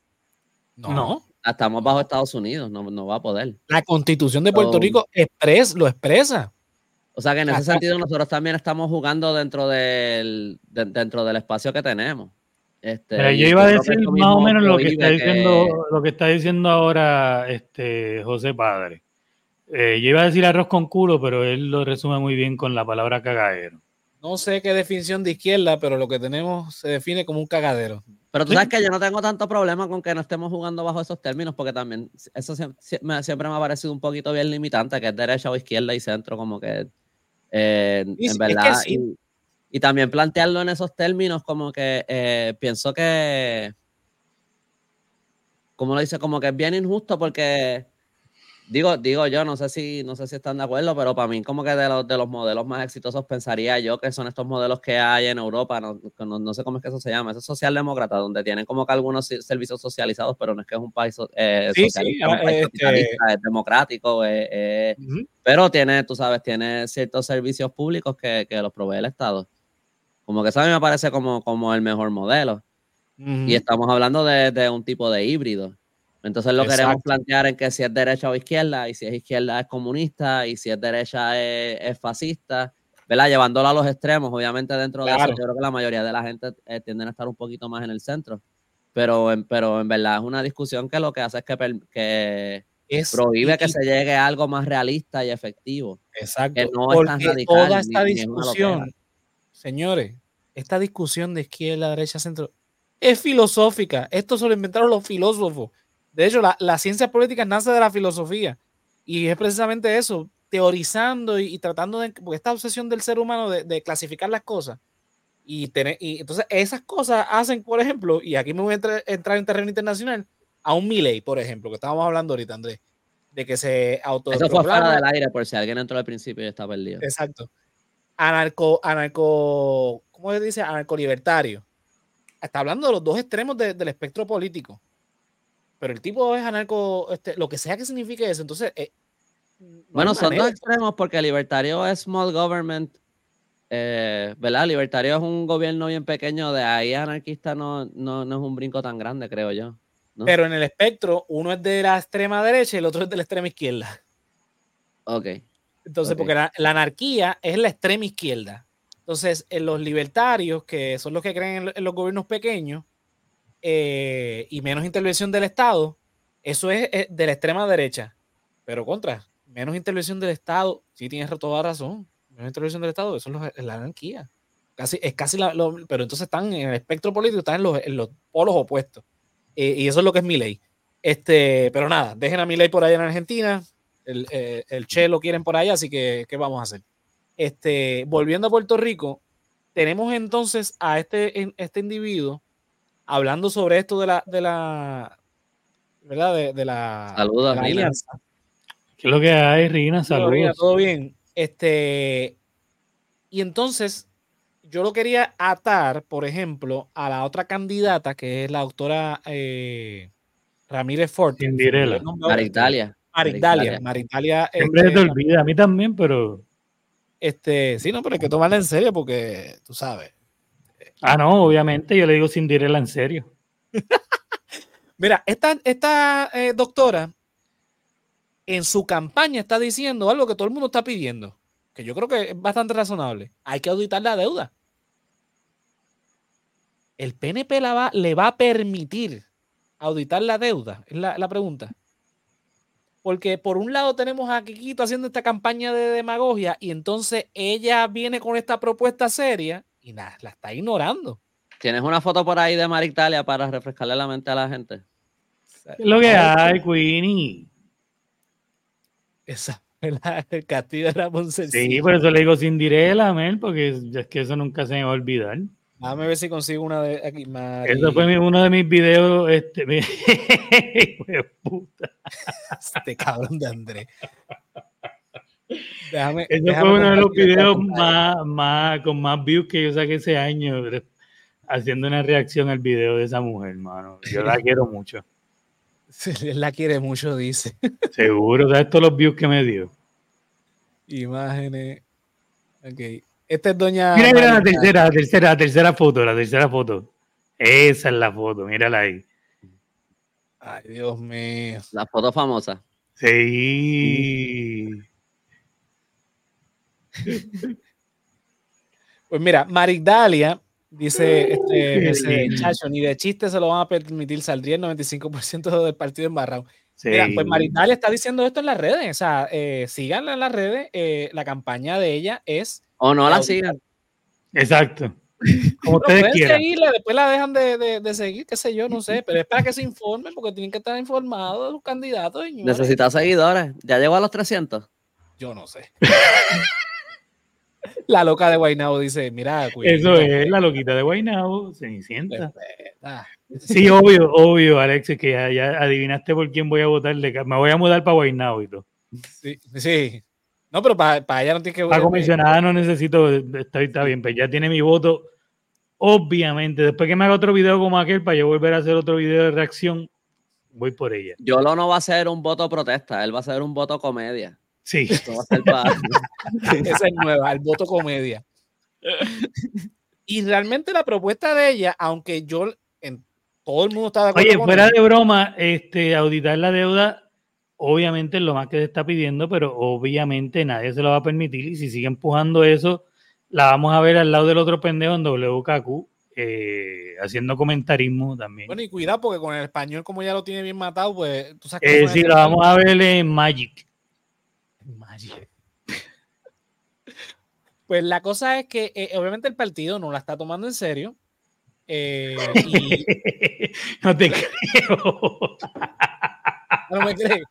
No. Estamos bajo Estados Unidos, no, no va a poder. La constitución de Puerto Rico lo expresa. O sea que en ese sentido nosotros también estamos jugando dentro del, dentro del espacio que tenemos. Este, Pero yo iba a decir más o menos lo que está diciendo, lo que está diciendo ahora este José Padre. Eh, yo iba a decir arroz con culo, pero él lo resume muy bien con la palabra cagadero. No sé qué definición de izquierda, pero lo que tenemos se define como un cagadero. Pero tú sabes que yo no tengo tanto problema con que no estemos jugando bajo esos términos, porque también eso siempre, siempre me ha parecido un poquito bien limitante, que es derecha o izquierda y centro, como que eh, en verdad. y, también plantearlo en esos términos, como que eh, pienso que, como lo dice, como que es bien injusto porque digo, digo yo, no sé si, no sé si están de acuerdo, pero para mí como que de los, de los modelos más exitosos pensaría yo que son estos modelos que hay en Europa, no, no, sé cómo es que eso se llama, eso es socialdemócrata, donde tienen como que algunos servicios socializados, pero no es que es un país, eh, socialista, un país este es democrático, pero tiene, tú sabes, tiene ciertos servicios públicos que, que los provee el Estado. Como que eso a mí me parece como, como el mejor modelo. Y estamos hablando de, de, un tipo de híbrido. Entonces lo queremos plantear en que si es derecha o izquierda, y si es izquierda es comunista, y si es derecha es, fascista, ¿verdad? Llevándolo a los extremos, obviamente dentro de eso, yo creo que la mayoría de la gente eh, tienden a estar un poquito más en el centro. Pero, pero en verdad es una discusión que lo que hace es que, que prohíbe que se llegue a algo más realista y efectivo. Exacto. Que no es tan radical. Toda esta discusión, señores, esta discusión de izquierda, derecha, centro, es filosófica. Esto se lo inventaron los filósofos. De hecho, la, ciencia política nace de la filosofía. Y es precisamente eso, teorizando y, tratando de. Porque esta obsesión del ser humano de, clasificar las cosas. Y, tener, y entonces esas cosas hacen, por ejemplo, y aquí me voy a entrar, en terreno internacional, a un Milley, por ejemplo, que estábamos hablando ahorita, Andrés, de que se auto. Eso fue fuera del aire, por si alguien entró al principio y está perdido. Exacto. Anarco, anarco, ¿cómo se dice? Anarco libertario. Está hablando de los dos extremos del espectro político pero el tipo es anarco, este, lo que sea que signifique eso. Entonces, eh, bueno, son dos extremos porque libertario es small government, eh, ¿verdad? Libertario es un gobierno bien pequeño, de ahí anarquista no, no, no es un brinco tan grande, creo yo. Pero en el espectro, uno es de la extrema derecha y el otro es de la extrema izquierda. Ok. Entonces, porque la, anarquía es la extrema izquierda. Entonces, en los libertarios, que son los que creen en los gobiernos pequeños, eh, y menos intervención del Estado, eso es, de la extrema derecha. Pero contra, menos intervención del Estado, sí tienes toda razón, menos intervención del Estado, eso es, la anarquía. Casi, es casi la, pero entonces están en el espectro político, están en los, polos opuestos. Eh, y eso es lo que es mi ley. Este, pero nada, dejen a mi ley por allá en Argentina. El, eh, el Che lo quieren por allá, así que ¿qué vamos a hacer? Este, volviendo a Puerto Rico, tenemos entonces a este, este individuo hablando sobre esto de la, de la, ¿verdad? De, la, Saludos, Rina. ¿Qué es lo que hay, Rina? Saludos. todo bien. Este, y entonces, yo lo quería atar, por ejemplo, a la otra candidata, que es la doctora eh, Ramírez Ford. Maritalia. Maritalia. Maritalia. Siempre te este, olvida, a mí también, pero. Este, sí, no, pero hay que tomarla en serio porque tú sabes. Ah, no, obviamente, yo le digo sin direla en serio. Mira, esta, esta eh, doctora en su campaña está diciendo algo que todo el mundo está pidiendo, que yo creo que es bastante razonable. Hay que auditar la deuda. ¿El PNP la va, le va a permitir auditar la deuda? Es la, la pregunta. Porque por un lado tenemos a Kikito haciendo esta campaña de demagogia y entonces ella viene con esta propuesta seria y nada, la está ignorando. ¿Tienes una foto por ahí de Maritalia para refrescarle la mente a la gente? es lo que hay, Queenie? Esa el castillo de Ramón Sí, por eso le digo sin direla, Mel, porque es que eso nunca se me va a olvidar. Déjame ver si consigo una de aquí. más. Eso fue uno de mis videos. Este, mi... puta. Este cabrón de Andrés. Déjame, Ese fue uno de los videos más, más, con más views que yo saqué ese año, haciendo una reacción al video de esa mujer, hermano. Yo la quiero mucho. Él la quiere mucho, dice. Seguro, ¿sabes todos los views que me dio? Imágenes. Ok. Esta es doña. Mira, mira la tercera, la tercera, la tercera foto, la tercera foto. Esa es la foto, mírala ahí. Ay, Dios mío. La foto famosa. Sí. Pues mira, Marigdalia dice, este, chacho, ni de chiste se lo van a permitir, saldría el 95% del partido embarrado. Mira, pues Marigdalia está diciendo esto en las redes, o sea, eh, síganla en las redes, eh, la campaña de ella es... O no la sigan. Exacto. Como ustedes quieran. Seguirla, después la dejan de, de, seguir, qué sé yo, no sé, pero es para que se informen porque tienen que estar informados de los candidatos. Necesita seguidores, ya llegó a los 300. Yo no sé. La loca de Guaynabo dice, mira, Eso es la loquita de Guaynabo, Cenicienta. Sí, obvio, obvio, Alex, que ya, adivinaste por quién voy a votar. Me voy a mudar para Guaynabo y todo. Sí, sí. No, pero para, para allá no tiene que... Para comisionada no necesito, está, está bien, pues ya tiene mi voto. Obviamente, después que me haga otro video como aquel, para yo volver a hacer otro video de reacción, voy por ella. Yo lo no va a ser un voto protesta, él va a ser un voto comedia. Sí. Esa es nueva, el voto comedia. y realmente la propuesta de ella, aunque yo en todo el mundo está de acuerdo. Oye, fuera de broma, este, auditar la deuda, obviamente es lo más que se está pidiendo, pero obviamente nadie se lo va a permitir. Y si sigue empujando eso, la vamos a ver al lado del otro pendejo en WKQ eh, haciendo comentarismo también. Bueno, y cuidado, porque con el español, como ya lo tiene bien matado, pues tú sabes eh, Sí, lo vamos a ver en Magic. Magic. pues la cosa es que eh, obviamente el partido no la está tomando en serio. no te creo. no me crees.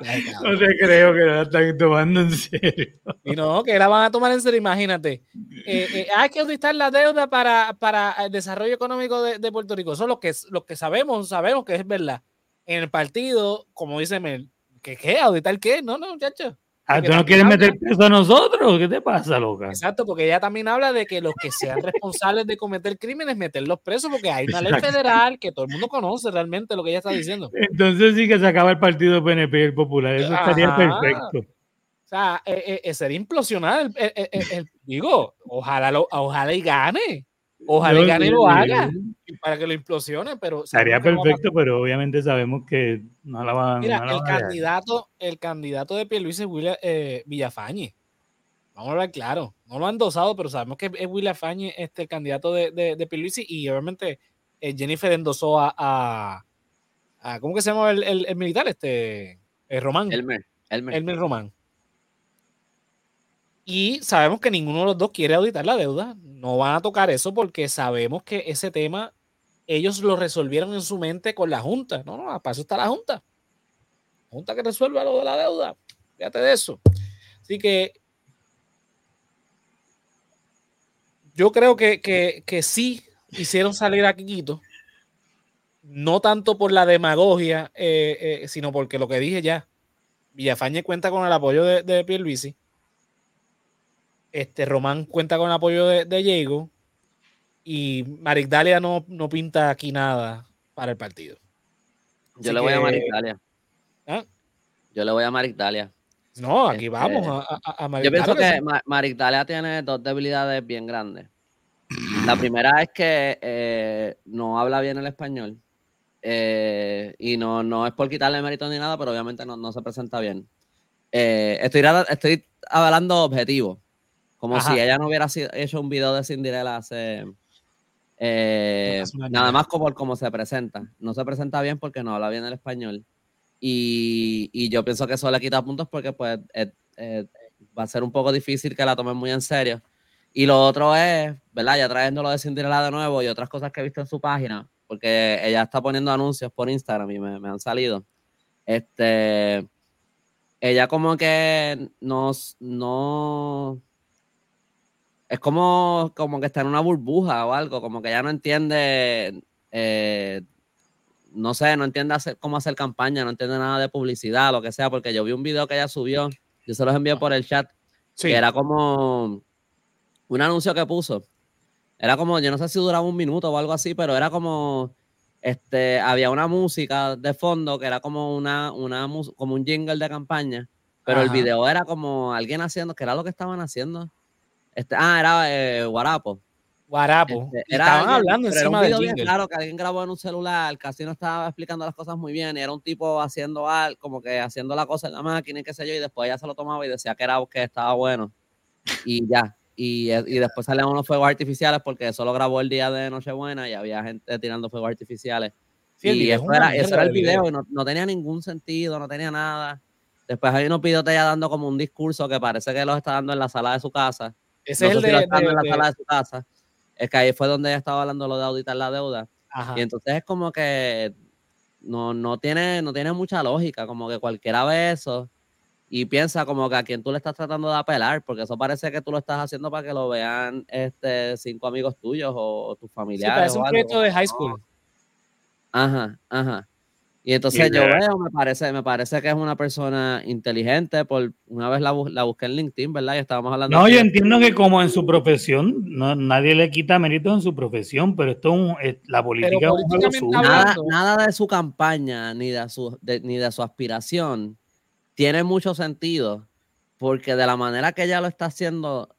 No te creo que la están tomando en serio. Y no, que la van a tomar en serio, imagínate. Eh, eh, hay que auditar la deuda para, para el desarrollo económico de, Puerto Rico. Eso es lo que, lo que sabemos, sabemos que es verdad. En el partido, como dice Mel, ¿qué qué? ¿Auditar qué? No, no, muchachos. Ah, ¿tú no quieres meter peso a nosotros? ¿Qué te pasa, loca? Exacto, porque ella también habla de que los que sean responsables de cometer crímenes, meterlos presos, porque hay una ley federal que todo el mundo conoce realmente lo que ella está diciendo. Entonces sí que se acaba el partido PNP y el Popular, eso estaría perfecto. O sea, eh, eh, sería implosionar, el, digo, ojalá, lo, ojalá y gane. Ojalá y gane lo haga para que lo implosione, pero... Estaría perfecto, pero obviamente sabemos que no la van, Mira, no el, candidato, el candidato de Pierluisi es William, eh, Villafañe. Vamos a hablar claro. No lo han dosado, pero sabemos que es William Fañe este, el candidato de, de, de Pierluisi y obviamente eh, Jennifer endosó a, a, ¿Cómo que se llama el, el, militar? Este, el Román. Elmer. Elmer. Elmer Román. Y sabemos que ninguno de los dos quiere auditar la deuda. No van a tocar eso porque sabemos que ese tema ellos lo resolvieron en su mente con la Junta. No, no, para eso está la Junta. Junta que resuelva lo de la deuda. Fíjate de eso. Así que yo creo que, que, sí hicieron salir a Quiquito. No tanto por la demagogia, eh, eh, sino porque lo que dije ya. Villafañe cuenta con el apoyo de, de Pierluisi este, Román cuenta con el apoyo de, Diego y Marigdalia no, no pinta aquí nada para el partido. Yo le voy a Marigdalia. ¿Ah? Yo le voy a Marigdalia. No, aquí este, vamos a, a, Yo pienso que Marigdalia tiene dos debilidades bien grandes. La primera es que eh, no habla bien el español. Eh, y no, no es por quitarle mérito ni nada, pero obviamente no, se presenta bien. Eh, estoy, estoy hablando objetivo. Como si ella no hubiera hecho un video de Cinderella hace. Eh, nada más como cómo se presenta. No se presenta bien porque no habla bien el español. Y, yo pienso que eso le quita puntos porque pues eh, eh, va a ser un poco difícil que la tomen muy en serio. Y lo otro es, ¿verdad? Ya trayendo lo de Cinderella de nuevo y otras cosas que he visto en su página, porque ella está poniendo anuncios por Instagram y me, me han salido. Este, ella como que nos, no, es como, como que está en una burbuja o algo, como que ya no entiende, eh, no sé, no entiende hacer, cómo hacer campaña, no entiende nada de publicidad, lo que sea, porque yo vi un video que ella subió, yo se los envié por el chat, que era como un anuncio que puso. Era como, yo no sé si duraba un minuto o algo así, pero era como, este, había una música de fondo que era como una, una como un jingle de campaña, pero el video era como alguien haciendo, que era lo que estaban haciendo este, ah, era eh, Guarapo. Guarapo. Este, Estaban hablando encima era un video claro que alguien grabó en un celular, casi no estaba explicando las cosas muy bien, y era un tipo haciendo algo, como que haciendo la cosa en la máquina y qué sé yo, y después ya se lo tomaba y decía que era que estaba bueno. Y ya. Y, y después salían unos fuegos artificiales porque eso lo grabó el día de Nochebuena y había gente tirando fuegos artificiales. y eso era, eso era, el video, y no, no, tenía ningún sentido, no tenía nada. Después hay unos videos ya dando como un discurso que parece que los está dando en la sala de su casa ese es el de, en la sala de su casa. Es que ahí fue donde ella estaba hablando lo de auditar la deuda. Y entonces es como que no, no, tiene, no tiene mucha lógica, como que cualquiera ve eso y piensa como que a quién tú le estás tratando de apelar, porque eso parece que tú lo estás haciendo para que lo vean este, cinco amigos tuyos o, tus familiares. Sí, parece un proyecto de high school. Ajá, ajá. Y entonces yo veo, me parece, me parece que es una persona inteligente, por una vez la, la busqué en LinkedIn, ¿verdad? Y estábamos hablando. No, yo entiendo que como en su profesión, no, nadie le quita mérito en su profesión, pero esto es, la política es un nada, nada, de su campaña ni de su, ni de su aspiración tiene mucho sentido, porque de la manera que ella lo está haciendo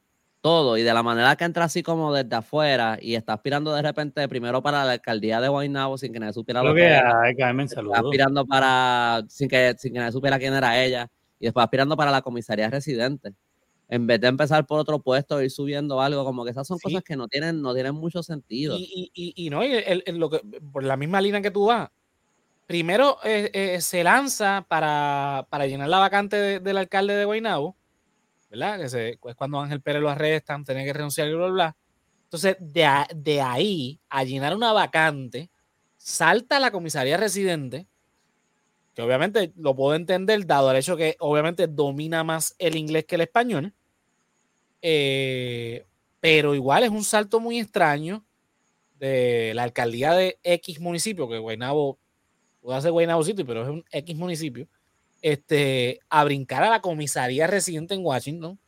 todo y de la manera que entra así como desde afuera y está aspirando de repente primero para la alcaldía de Guaynabo sin que nadie supiera lo, que, era. Está aspirando para sin que, sin que nadie supiera quién era ella y después aspirando para la comisaría residente. En vez de empezar por otro puesto ir subiendo algo, como que esas son cosas que no tienen, no tienen mucho sentido. Y, y, y, no, lo que, por la misma línea que tú vas, primero eh, eh, se lanza para, para, llenar la vacante del alcalde de Guaynabo ¿verdad? Es cuando Ángel Pérez lo arrestan, tiene que renunciar y bla, bla, bla. Entonces, de, de ahí a llenar una vacante, salta a la comisaría residente, que obviamente lo puedo entender, dado el hecho que obviamente domina más el inglés que el español, eh, pero igual es un salto muy extraño de la alcaldía de X municipio, que Guaynabo, puede ser Guaynabo City, pero es un X municipio, este, a brincar a la comisaría residente en Washington.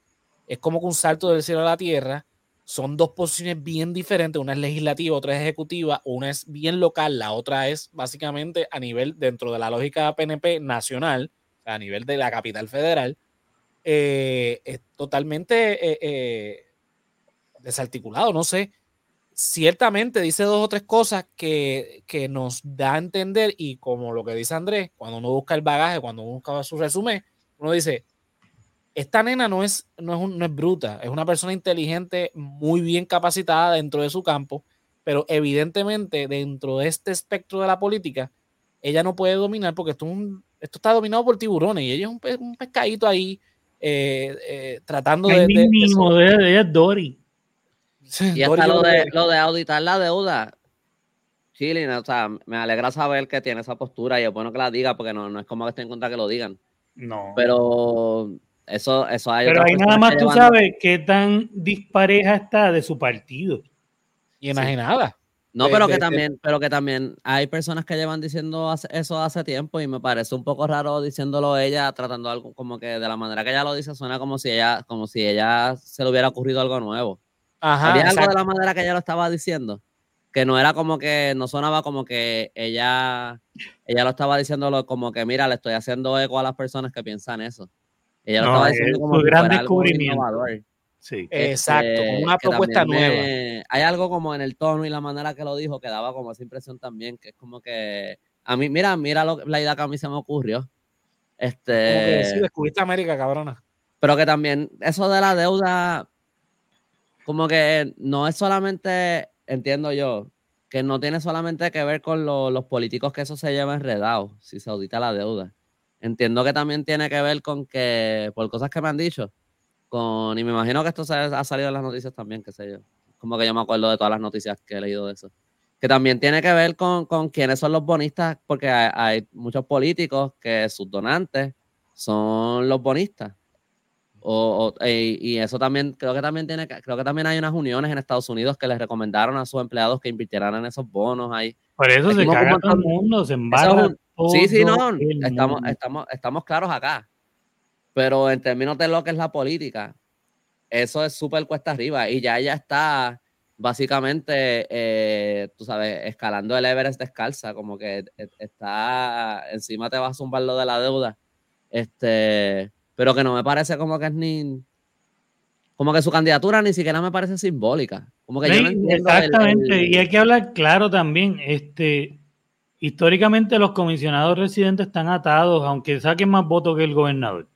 Es como que un salto del cielo a la tierra. Son dos posiciones bien diferentes. Una es legislativa, otra es ejecutiva. Una es bien local, la otra es básicamente a nivel dentro de la lógica PNP nacional, a nivel de la capital federal. Eh, es totalmente eh, eh, desarticulado. No sé ciertamente dice dos o tres cosas que, nos da a entender y como lo que dice Andrés, cuando uno busca el bagaje, cuando uno busca su resumen, uno dice, esta nena no es, no es, no es bruta, es una persona inteligente, muy bien capacitada dentro de su campo, pero evidentemente dentro de este espectro de la política, ella no puede dominar porque esto, esto está dominado por tiburones y ella es un, pescadito ahí eh, eh, tratando de... mismo de, de, de y hasta lo de, lo de auditar la deuda. Chile, o sea, me alegra saber que tiene esa postura y es bueno que la diga porque no, no es como que esté en contra que lo digan. No. Pero eso, eso hay. Pero ahí nada más tú sabes qué tan dispareja está de su partido. Y imaginada. No, pero que también, pero que también hay personas que llevan diciendo eso hace tiempo y me parece un poco raro diciéndolo ella, tratando algo como que de la manera que ella lo dice, suena como si ella, como si ella se le hubiera ocurrido algo nuevo. Había algo de la manera que ella lo estaba diciendo, que no era como que, no sonaba como que ella, ella lo estaba diciendo como que, mira, le estoy haciendo eco a las personas que piensan eso. Ella lo estaba diciendo como que gran descubrimiento. Sí. Exacto, como una propuesta nueva. hay algo como en el tono y la manera que lo dijo que daba como esa impresión también, que es como que, a mí, mira, mira lo, la idea que a mí se me ocurrió. Este, como que sí, descubriste América, cabrona. Pero que también, eso de la deuda, como que no es solamente, entiendo yo, que no tiene solamente que ver con los políticos que eso se lleva enredado, si se audita la deuda. Entiendo que también tiene que ver con que, por cosas que me han dicho, con, y me imagino que esto se ha salido en las noticias también, qué sé yo. Como que yo me acuerdo de todas las noticias que he leído de eso. Que también tiene que ver con, con quiénes son los bonistas, porque hay, hay muchos políticos que sus donantes son los bonistas. O, eh, y eso también, creo que también tiene, creo que también hay unas uniones en Estados Unidos que les recomendaron a sus empleados que invirtieran en esos bonos ahí. Por eso se caga todo el mundo, se embarra. sí, sí, no, estamos, estamos, estamos claros acá. Pero en términos de lo que es la política, eso es súper cuesta arriba. Y ya ella está básicamente, eh, tú sabes, escalando el Everest descalza, como que e, está encima te vas a zumbar lo de la deuda. Este pero que no me parece como que es ni. Como que su candidatura ni siquiera me parece simbólica. Como que yo no exactamente, y hay que hablar claro también. Este, históricamente los comisionados residentes están atados, aunque saquen más votos que el gobernador,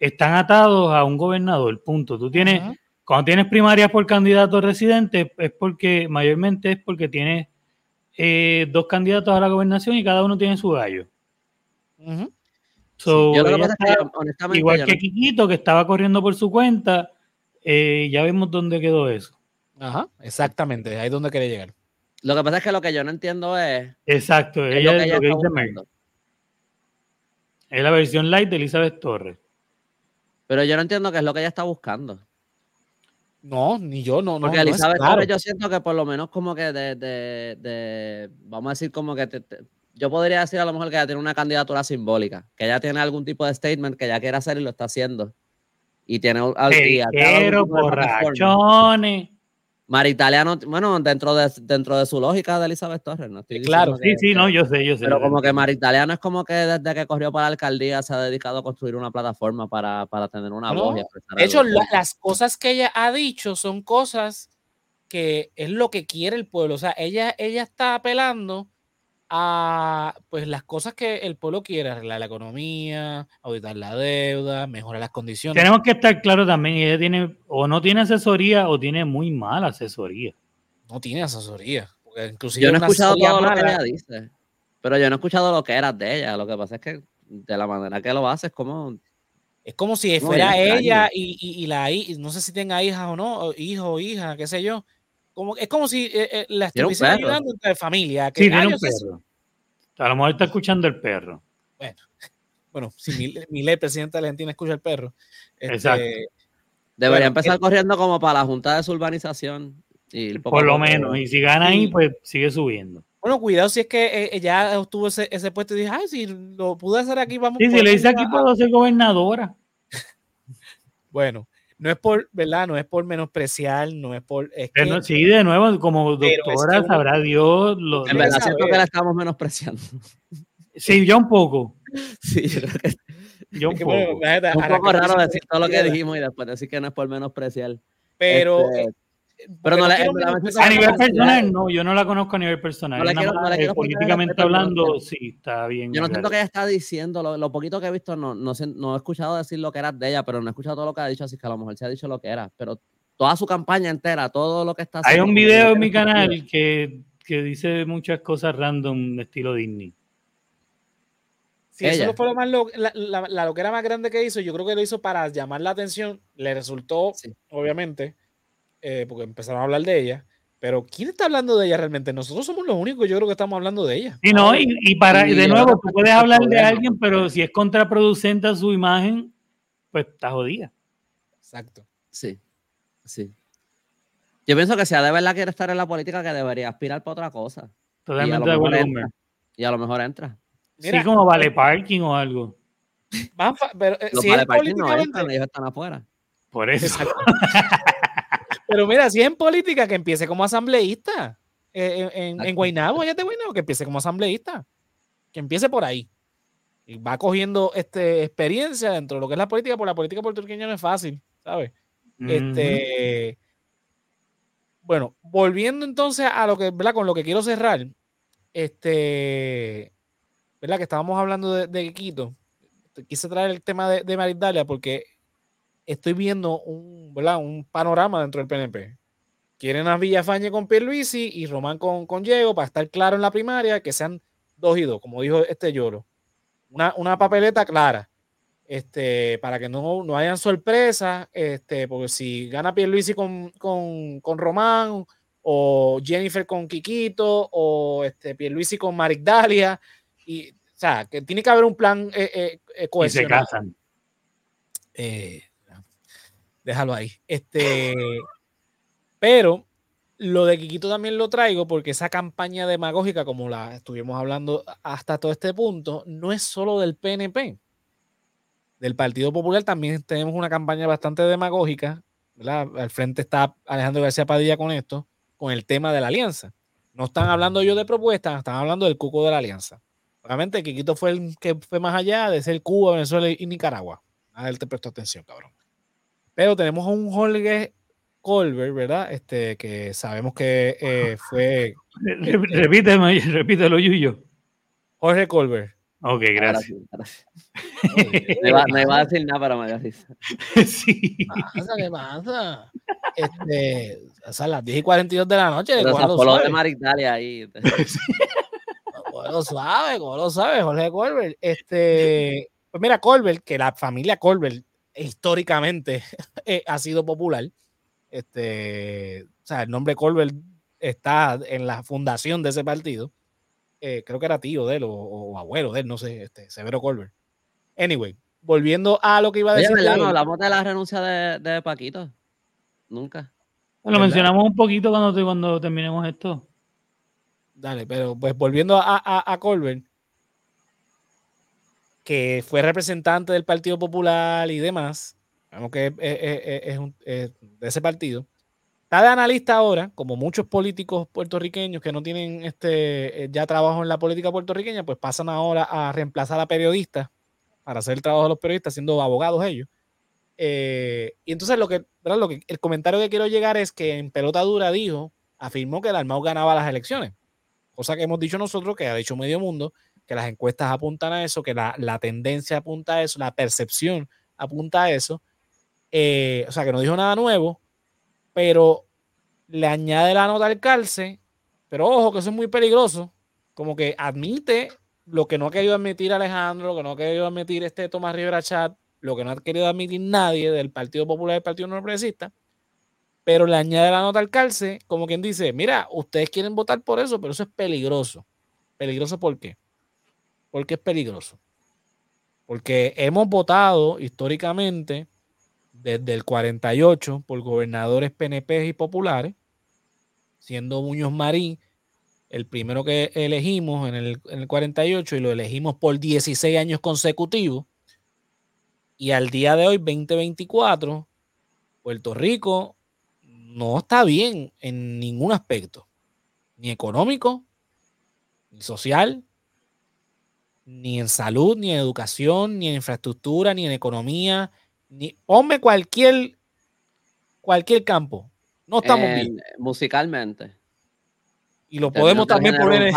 están atados a un gobernador, punto. Tú tienes, cuando tienes primarias por candidatos residentes, es porque, mayormente es porque tienes eh, dos candidatos a la gobernación y cada uno tiene su gallo igual que Quiquito, que estaba corriendo por su cuenta, eh, ya vemos dónde quedó eso. Ajá, exactamente, ahí es donde quiere llegar. Lo que pasa es que lo que yo no entiendo es. Exacto, ella es lo que, dice Es la versión light de Elizabeth Torres. Pero yo no entiendo qué es lo que ella está buscando. No, ni yo, no. Porque no, no es Elizabeth claro. Torres yo siento que por lo menos como que de, de, de- vamos a decir como que te- te- yo podría decir a lo mejor que ella tiene una candidatura simbólica, que ella tiene algún tipo de statement que ella quiere hacer y lo está haciendo. Y tiene Pero borrachones. Maritalia no, bueno, dentro de, dentro de su lógica de Elizabeth Torres, no estoy Eh, claro, Sí, que- sí, no, yo sé, yo sé. Pero como que Maritalia no es como que desde que corrió para la alcaldía se ha dedicado a construir una plataforma para, para tener una No, voz y expresar De hecho, la- las cosas que ella ha dicho son cosas que es lo que quiere el pueblo. O sea, ella, ella está apelando a pues las cosas que el pueblo quiere, arreglar la economía, auditar la deuda, mejorar las condiciones. Tenemos que estar claros también, ella tiene, o no tiene asesoría o tiene muy mala asesoría. No tiene asesoría. Porque inclusive Yo no he escuchado todo lo que mala- ella dice, pero yo no he escuchado lo que era de ella. Lo que pasa es que de la manera que lo hace es como Es como si fuera ella y, y- y la no sé si tenga hijas o no, hijo o hija, qué sé yo. Como, es como si eh, eh, la perro. ayudando entre familia. Que, Sí, "Ah, tiene un perro. A lo mejor está escuchando el perro. Bueno, si mi, mi ley, presidente de Argentina, escucha el perro. este, Exacto. debería Bueno, empezar eh, corriendo como para la Junta de Surbanización. Y poco Por lo poco- menos. Y si gana ahí, Sí. pues sigue subiendo. Bueno, cuidado si es que eh, ya obtuvo ese, ese puesto y dije, ay, si lo pude hacer aquí, vamos Sí, si le dice aquí a-". puedo ser gobernadora. Bueno, no es por, ¿verdad? No es por menospreciar, no es por. Es que, Pero no- sí, de nuevo, como Pero es doctora, que sabrá Dios. Lo, En verdad saber. siento que la estamos menospreciando. sí, yo un poco. Sí, yo creo que Yo un que, poco. bueno, un poco raro decir todo lo que dijimos y después decir que no es por menospreciar. Pero. Este, eh, pero no quiero A nivel personal, no, yo no la conozco a nivel personal. No la Nada quiero- no más, la eh, quiero de políticamente no hablando, sí, está bien. Yo no siento que ella está diciendo, lo, lo poquito que he visto, no, no, sé- no he escuchado decir lo que era de ella, pero no he escuchado todo lo que ha dicho, así que a lo mejor se ha dicho lo que era. Pero toda su campaña entera, todo lo que está Hay haciendo, un como que video en mi canal que, que dice muchas cosas random estilo Disney. Si eso no fue lo más lo- la, la, la loquera más grande que hizo, yo creo que lo hizo para llamar la atención. Le resultó, Sí. obviamente, eh, porque empezaron a hablar de ella. Pero ¿quién está hablando de ella realmente? Nosotros somos los únicos, yo creo que estamos hablando de ella. Y no, y, y para, y de nuevo, tú puedes hablar de alguien, pero si es contraproducente a su imagen, pues está jodida. Exacto. Sí, sí. Yo pienso que si de verdad quiere estar en la política, que debería aspirar para otra cosa. Totalmente de acuerdo. Y a lo mejor entra. Mira, sí, como vale parking o algo. Pero, eh, Los si es vale parking no políticamente- entran, ellos están afuera. Por eso. Pero mira, si es en política, que empiece como asambleísta. Eh, en, en. Guaynabo, es de Guaynabo, que empiece como asambleísta. Que empiece por ahí. Y va cogiendo este, experiencia dentro de lo que es la política, porque la política puertorriqueña no es fácil, ¿sabes? Este. Bueno, volviendo entonces a lo que, ¿verdad? Con lo que quiero cerrar. Este. ¿Verdad? Que estábamos hablando de, de Quito. Quise traer el tema de, de Maridalia porque estoy viendo un, ¿verdad? un panorama dentro del PNP. Quieren a Villafañe con Pierluisi y Román con, con Diego para estar claro en la primaria, que sean dos y dos, como dijo este Lloro. Una, una papeleta clara este, para que no, no hayan sorpresas, este, porque si gana Pierluisi con, con, con Román, o Jennifer con Quiquito, o este, Pierluisi con Marigdalia, y, o sea, que tiene que haber un plan eh, eh, y se casan. Eh, déjalo ahí. Este, pero lo de Quiquito también lo traigo porque esa campaña demagógica, como la estuvimos hablando hasta todo este punto, no es solo del PNP. Del Partido Popular también tenemos una campaña bastante demagógica. ¿verdad? Al frente está Alejandro García Padilla con esto, con el tema de la alianza. No están hablando yo de propuestas, están hablando del cuco de la alianza. Obviamente, Quiquito fue el que fue más allá de ser Cuba, Venezuela y Nicaragua. Él te prestó atención, cabrón. Pero tenemos a un Jorge Colbert, ¿verdad? Este, que sabemos que eh, fue Re- Repíteme, repítelo, Yuyo. Jorge Colbert. Ok, gracias. Gracias, gracias. No iba, no iba a decir nada, me dio risa. sí. ¿Qué pasa? ¿Qué pasa? Este, o sea, a las 10 y 42 de la noche, Pero ¿cómo lo de sabe? Maritalia ahí. ¿Cómo lo sabe? ¿Cómo lo sabe? Jorge Colbert. Este, pues mira, Colbert, que la familia Colbert históricamente eh, ha sido popular. Este, o sea, el nombre Colbert está en la fundación de ese partido. Eh, creo que era tío de él o, o abuelo de él, no sé, este, Severo Colbert. Anyway, volviendo a lo que iba a decir. no hablamos de la renuncia de, de Paquito. Nunca. Lo mencionamos un poquito cuando, cuando terminemos esto. Dale, pero pues volviendo a, a, a Colbert, que fue representante del Partido Popular y demás, vemos que es, de ese partido, está de analista ahora, como muchos políticos puertorriqueños que no tienen este, eh, ya trabajo en la política puertorriqueña, pues pasan ahora a reemplazar a periodistas para hacer el trabajo de los periodistas, siendo abogados ellos. Eh, y entonces lo que, lo que el comentario que quiero llegar es que en pelota dura dijo, afirmó que el Armado ganaba las elecciones, cosa que hemos dicho nosotros, que ha dicho medio mundo, que las encuestas apuntan a eso, que la, tendencia apunta a eso, la percepción apunta a eso. Eh, o sea, que no dijo nada nuevo, pero le añade la nota al calce, pero ojo que eso es muy peligroso, como que admite lo que no ha querido admitir Alejandro, lo que no ha querido admitir este Tomás Rivera Chat, lo que no ha querido admitir nadie del Partido Popular y del Partido No Progresista, pero le añade la nota al calce, como quien dice, mira, ustedes quieren votar por eso, pero eso es peligroso. ¿Peligroso por qué? Porque es peligroso. Porque hemos votado históricamente desde el 48 por gobernadores PNP y populares, siendo Muñoz Marín el primero que elegimos en el, en el 48 y lo elegimos por 16 años consecutivos. Y al día de hoy, 2024, Puerto Rico no está bien en ningún aspecto, ni económico, ni social, ni en salud, ni en educación, ni en infraestructura, ni en economía, ni ponme cualquier cualquier campo. No estamos bien. Musicalmente. Y lo podemos también poner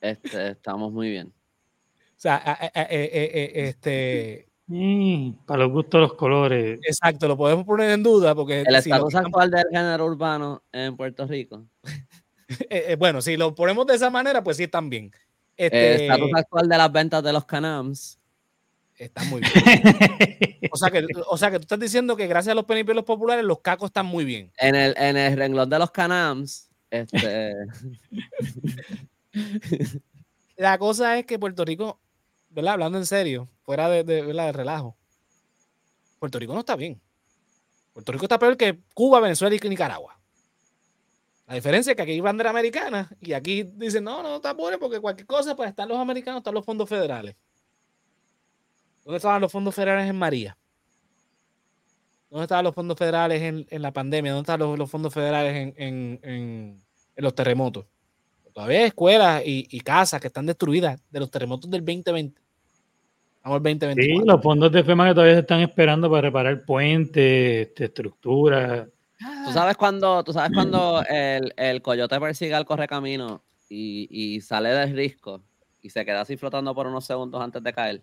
este, estamos muy bien. O sea, este para los gustos los colores. Exacto, lo podemos poner en duda porque el estatus actual del género urbano en Puerto Rico. Eh, eh, bueno, si lo ponemos de esa manera, pues sí están bien. Este, el estatus actual de las ventas de los Canams. Está muy bien. o, sea que, o sea que tú estás diciendo que gracias a los PNP y los populares, los cacos están muy bien. En el, en el renglón de los Canams, este... La cosa es que Puerto Rico, ¿verdad? Hablando en serio, fuera de, de, de relajo, Puerto Rico no está bien. Puerto Rico está peor que Cuba, Venezuela y Nicaragua. La diferencia es que aquí hay bandera americana y aquí dicen, no, no, está pobre porque cualquier cosa, pues están los americanos, están los fondos federales. ¿Dónde estaban los fondos federales en María? ¿Dónde estaban los fondos federales en, la pandemia? ¿Dónde están los, fondos federales en, los terremotos? Todavía hay escuelas y, casas que están destruidas de los terremotos del 2020. Vamos al 2021. Sí, los fondos de FEMA que todavía se están esperando para reparar puentes, este, estructuras. ¿Tú sabes cuando, tú sabes cuando el, el coyote persigue al correcamino y, y sale del risco y se queda así flotando por unos segundos antes de caer?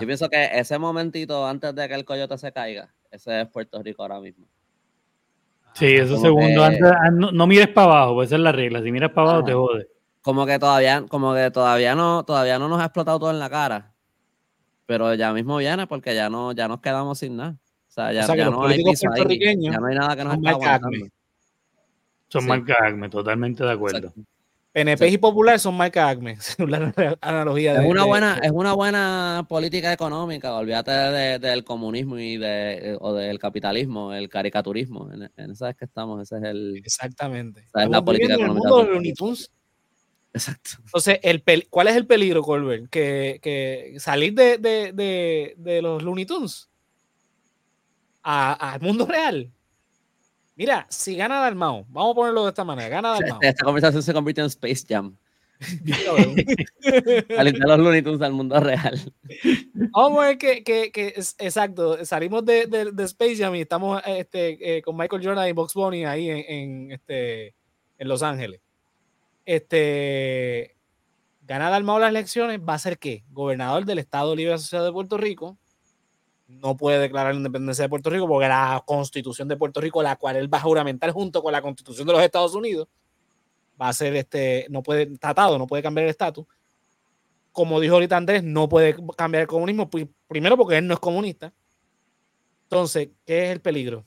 Yo pienso que ese momentito antes de que el coyote se caiga, ese es Puerto Rico ahora mismo. Sí, esos segundos antes, ah, no, mires para abajo, pues esa es la regla. Si miras para abajo, te jode. Como que todavía, como que todavía no, todavía no nos ha explotado todo en la cara. Pero ya mismo viene porque ya no, ya nos quedamos sin nada ya, no hay ya no hay nada que nos está aguantando. Son marcas Acme, totalmente de acuerdo. PNP y Popular son marcas Acme, la analogía. Es, una buena, es una buena política económica, olvídate del comunismo y de, o del capitalismo, el caricaturismo. En, en esa es que estamos, ese es el... Exactamente. Esa es la política económica. Exacto. Entonces, el ¿cuál es el peligro, Colbert? Que, que salir de, de, de, de los Looney Tunes al mundo real. Mira, si gana Dalmao, vamos a ponerlo de esta manera, gana Dalmao. Esta conversación se convierte en Space Jam. De los Looney Tunes al mundo real. Vamos a ver que, que, que exacto, salimos de, de, de, Space Jam y estamos este, eh, con Michael Jordan y Box Bunny ahí en, en, este, en Los Ángeles. Este, gana Dalmao las elecciones, va a ser qué? Gobernador del Estado Libre Asociado de Puerto Rico, no puede declarar la independencia de Puerto Rico porque la constitución de Puerto Rico, la cual él va a juramentar junto con la constitución de los Estados Unidos, va a ser este, no puede, tratado, no puede cambiar el estatus. Como dijo ahorita Andrés, no puede cambiar el comunismo, primero porque él no es comunista. Entonces, ¿qué es el peligro?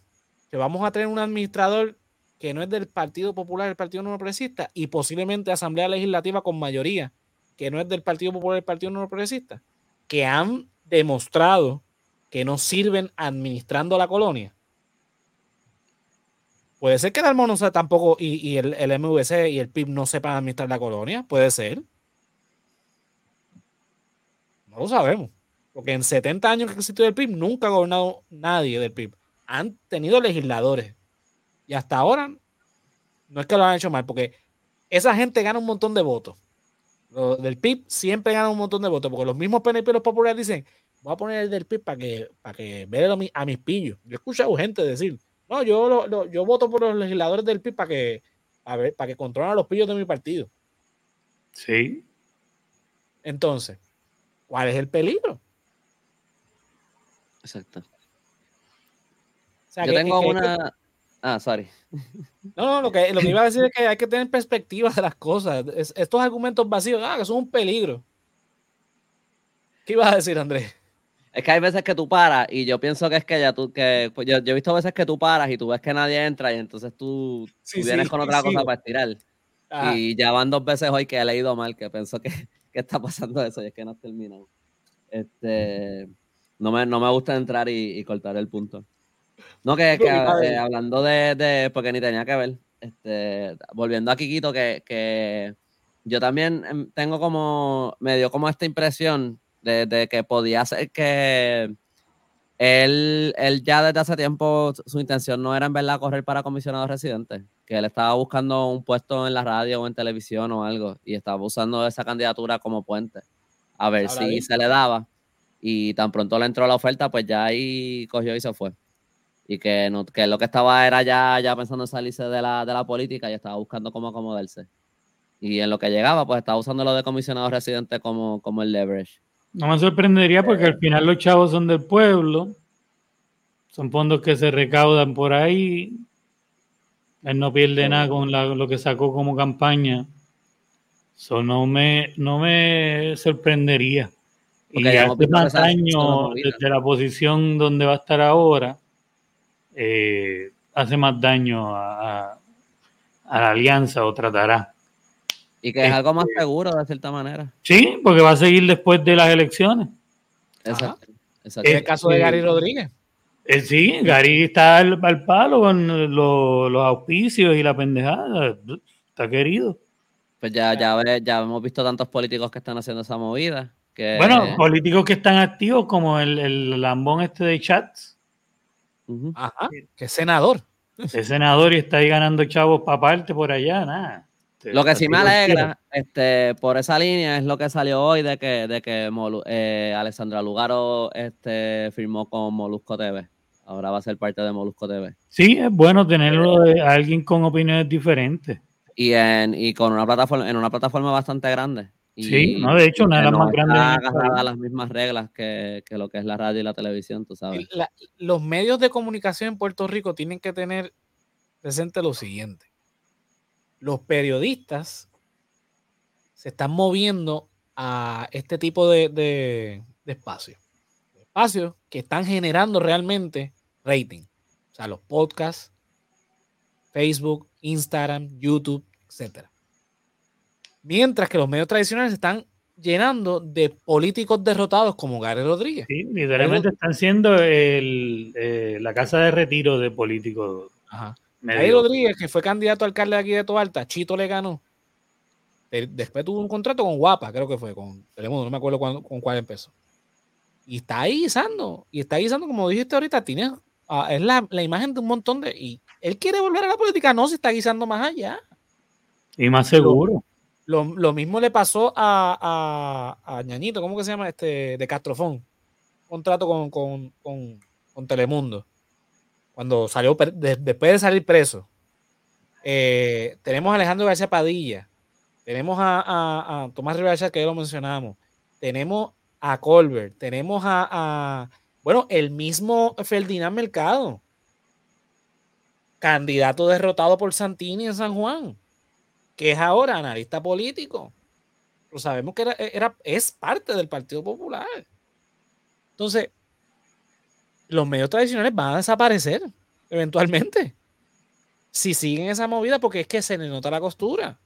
Que vamos a tener un administrador que no es del Partido Popular, el Partido No Progresista, y posiblemente Asamblea Legislativa con mayoría, que no es del Partido Popular, el Partido No Progresista, que han demostrado que no sirven administrando la colonia. Puede ser que el Almo no sea tampoco y, el, el, MVC y el PIB no sepan administrar la colonia. Puede ser. No lo sabemos. Porque en 70 años que existió el PIB nunca ha gobernado nadie del PIB. Han tenido legisladores. Y hasta ahora no es que lo han hecho mal, porque esa gente gana un montón de votos. del PIB siempre gana un montón de votos, porque los mismos PNP y los populares dicen, voy a poner el del PIB para que, para que vea a mis pillos. Yo he escuchado gente decir, no, yo, yo voto por los legisladores del PIB para que, a ver, para que controlen a los pillos de mi partido. Sí. Entonces, ¿cuál es el peligro? Exacto. yo tengo una. Ah, sorry. No, no, lo que, lo que iba a decir es que hay que tener perspectiva de las cosas. estos argumentos vacíos, ah, que son un peligro. ¿Qué ibas a decir, Andrés? Es que hay veces que tú paras y yo pienso que es que ya tú, que pues yo, he visto veces que tú paras y tú ves que nadie entra y entonces tú, vienes con otra cosa para estirar. Y ya van dos veces hoy que he leído mal, que pienso que, que está pasando eso y es que no has terminado. Este, no, me, no me gusta entrar y, cortar el punto. No, que, que eh, hablando de, de, porque ni tenía que ver, este, volviendo a Kikito, que, que yo también em, tengo como, me dio como esta impresión de, que podía ser que él, él, ya desde hace tiempo su intención no era en verdad correr para comisionado residente, que él estaba buscando un puesto en la radio o en televisión o algo y estaba usando esa candidatura como puente a ver si se le daba y tan pronto le entró la oferta pues ya ahí cogió y se fue. Y que, no, que lo que estaba era ya, ya pensando en salirse de la, de la política y estaba buscando cómo acomodarse. Y en lo que llegaba pues estaba usando lo de comisionado residente como, como el leverage no me sorprendería porque al final los chavos son del pueblo, son fondos que se recaudan por ahí. Él no pierde nada con lo que sacó como campaña. Eso no me, no me sorprendería. y hace más daño desde la posición donde va a estar ahora, eh, hace más daño a, a la alianza o tratará. Y que es algo más este, seguro, de cierta manera. Sí, porque va a seguir después de las elecciones. Exacto. En el caso de Gary Rodríguez. Eh, sí, Gary está al, palo con los auspicios y la pendejada. Está querido. Pues ya, ya, ya hemos visto tantos políticos que están haciendo esa movida. Que... Bueno, políticos que están activos, como el, el lambón este de chats. Ajá, que es senador. Es senador y está ahí ganando chavos para parte por allá, nada. Este, lo que sí me alegra este, por esa línea es lo que salió hoy de que, de que eh, Alessandra Lugaro este, firmó con Molusco TV. Ahora va a ser parte de Molusco TV. Sí, es bueno tenerlo de alguien con opiniones diferentes. Y, en, y con una plataforma, en una plataforma bastante grande. sí, no, de hecho, una de las más grandes. a las mismas reglas que, que, lo que es la radio y la televisión, tú sabes. los medios de comunicación en Puerto Rico tienen que tener presente lo siguiente los periodistas se están moviendo a este tipo de, de, espacios. Espacios que están generando realmente rating. O sea, los podcasts, Facebook, Instagram, YouTube, etc. Mientras que los medios tradicionales están llenando de políticos derrotados como Gary Rodríguez. Sí, literalmente están siendo eh, la casa de retiro de políticos. Ajá. Ahí Rodríguez, que fue candidato a alcalde aquí de Toalta, Chito le ganó. Después tuvo un contrato con Guapa, creo que fue, con Telemundo, no me acuerdo con cuál empezó. Y está ahí guisando, y está guisando, como dijiste ahorita, tiene, ah, es la, imagen de un montón de. Y él quiere volver a la política, no, se está guisando más allá. Y más seguro. Lo, mismo le pasó a, a, Ñañito, ¿cómo que se llama? Este, de Castrofón. Contrato con, con Telemundo cuando salió, después de salir preso. Eh, tenemos a Alejandro García Padilla, tenemos a, Tomás Rivera, que ya lo mencionamos, tenemos a Colbert, tenemos a, bueno, el mismo Ferdinand Mercado, candidato derrotado por Santini en San Juan, que es ahora analista político. Lo sabemos que era, es parte del Partido Popular. Entonces, los medios tradicionales van a desaparecer eventualmente. Si siguen esa movida, porque es que se le nota la costura.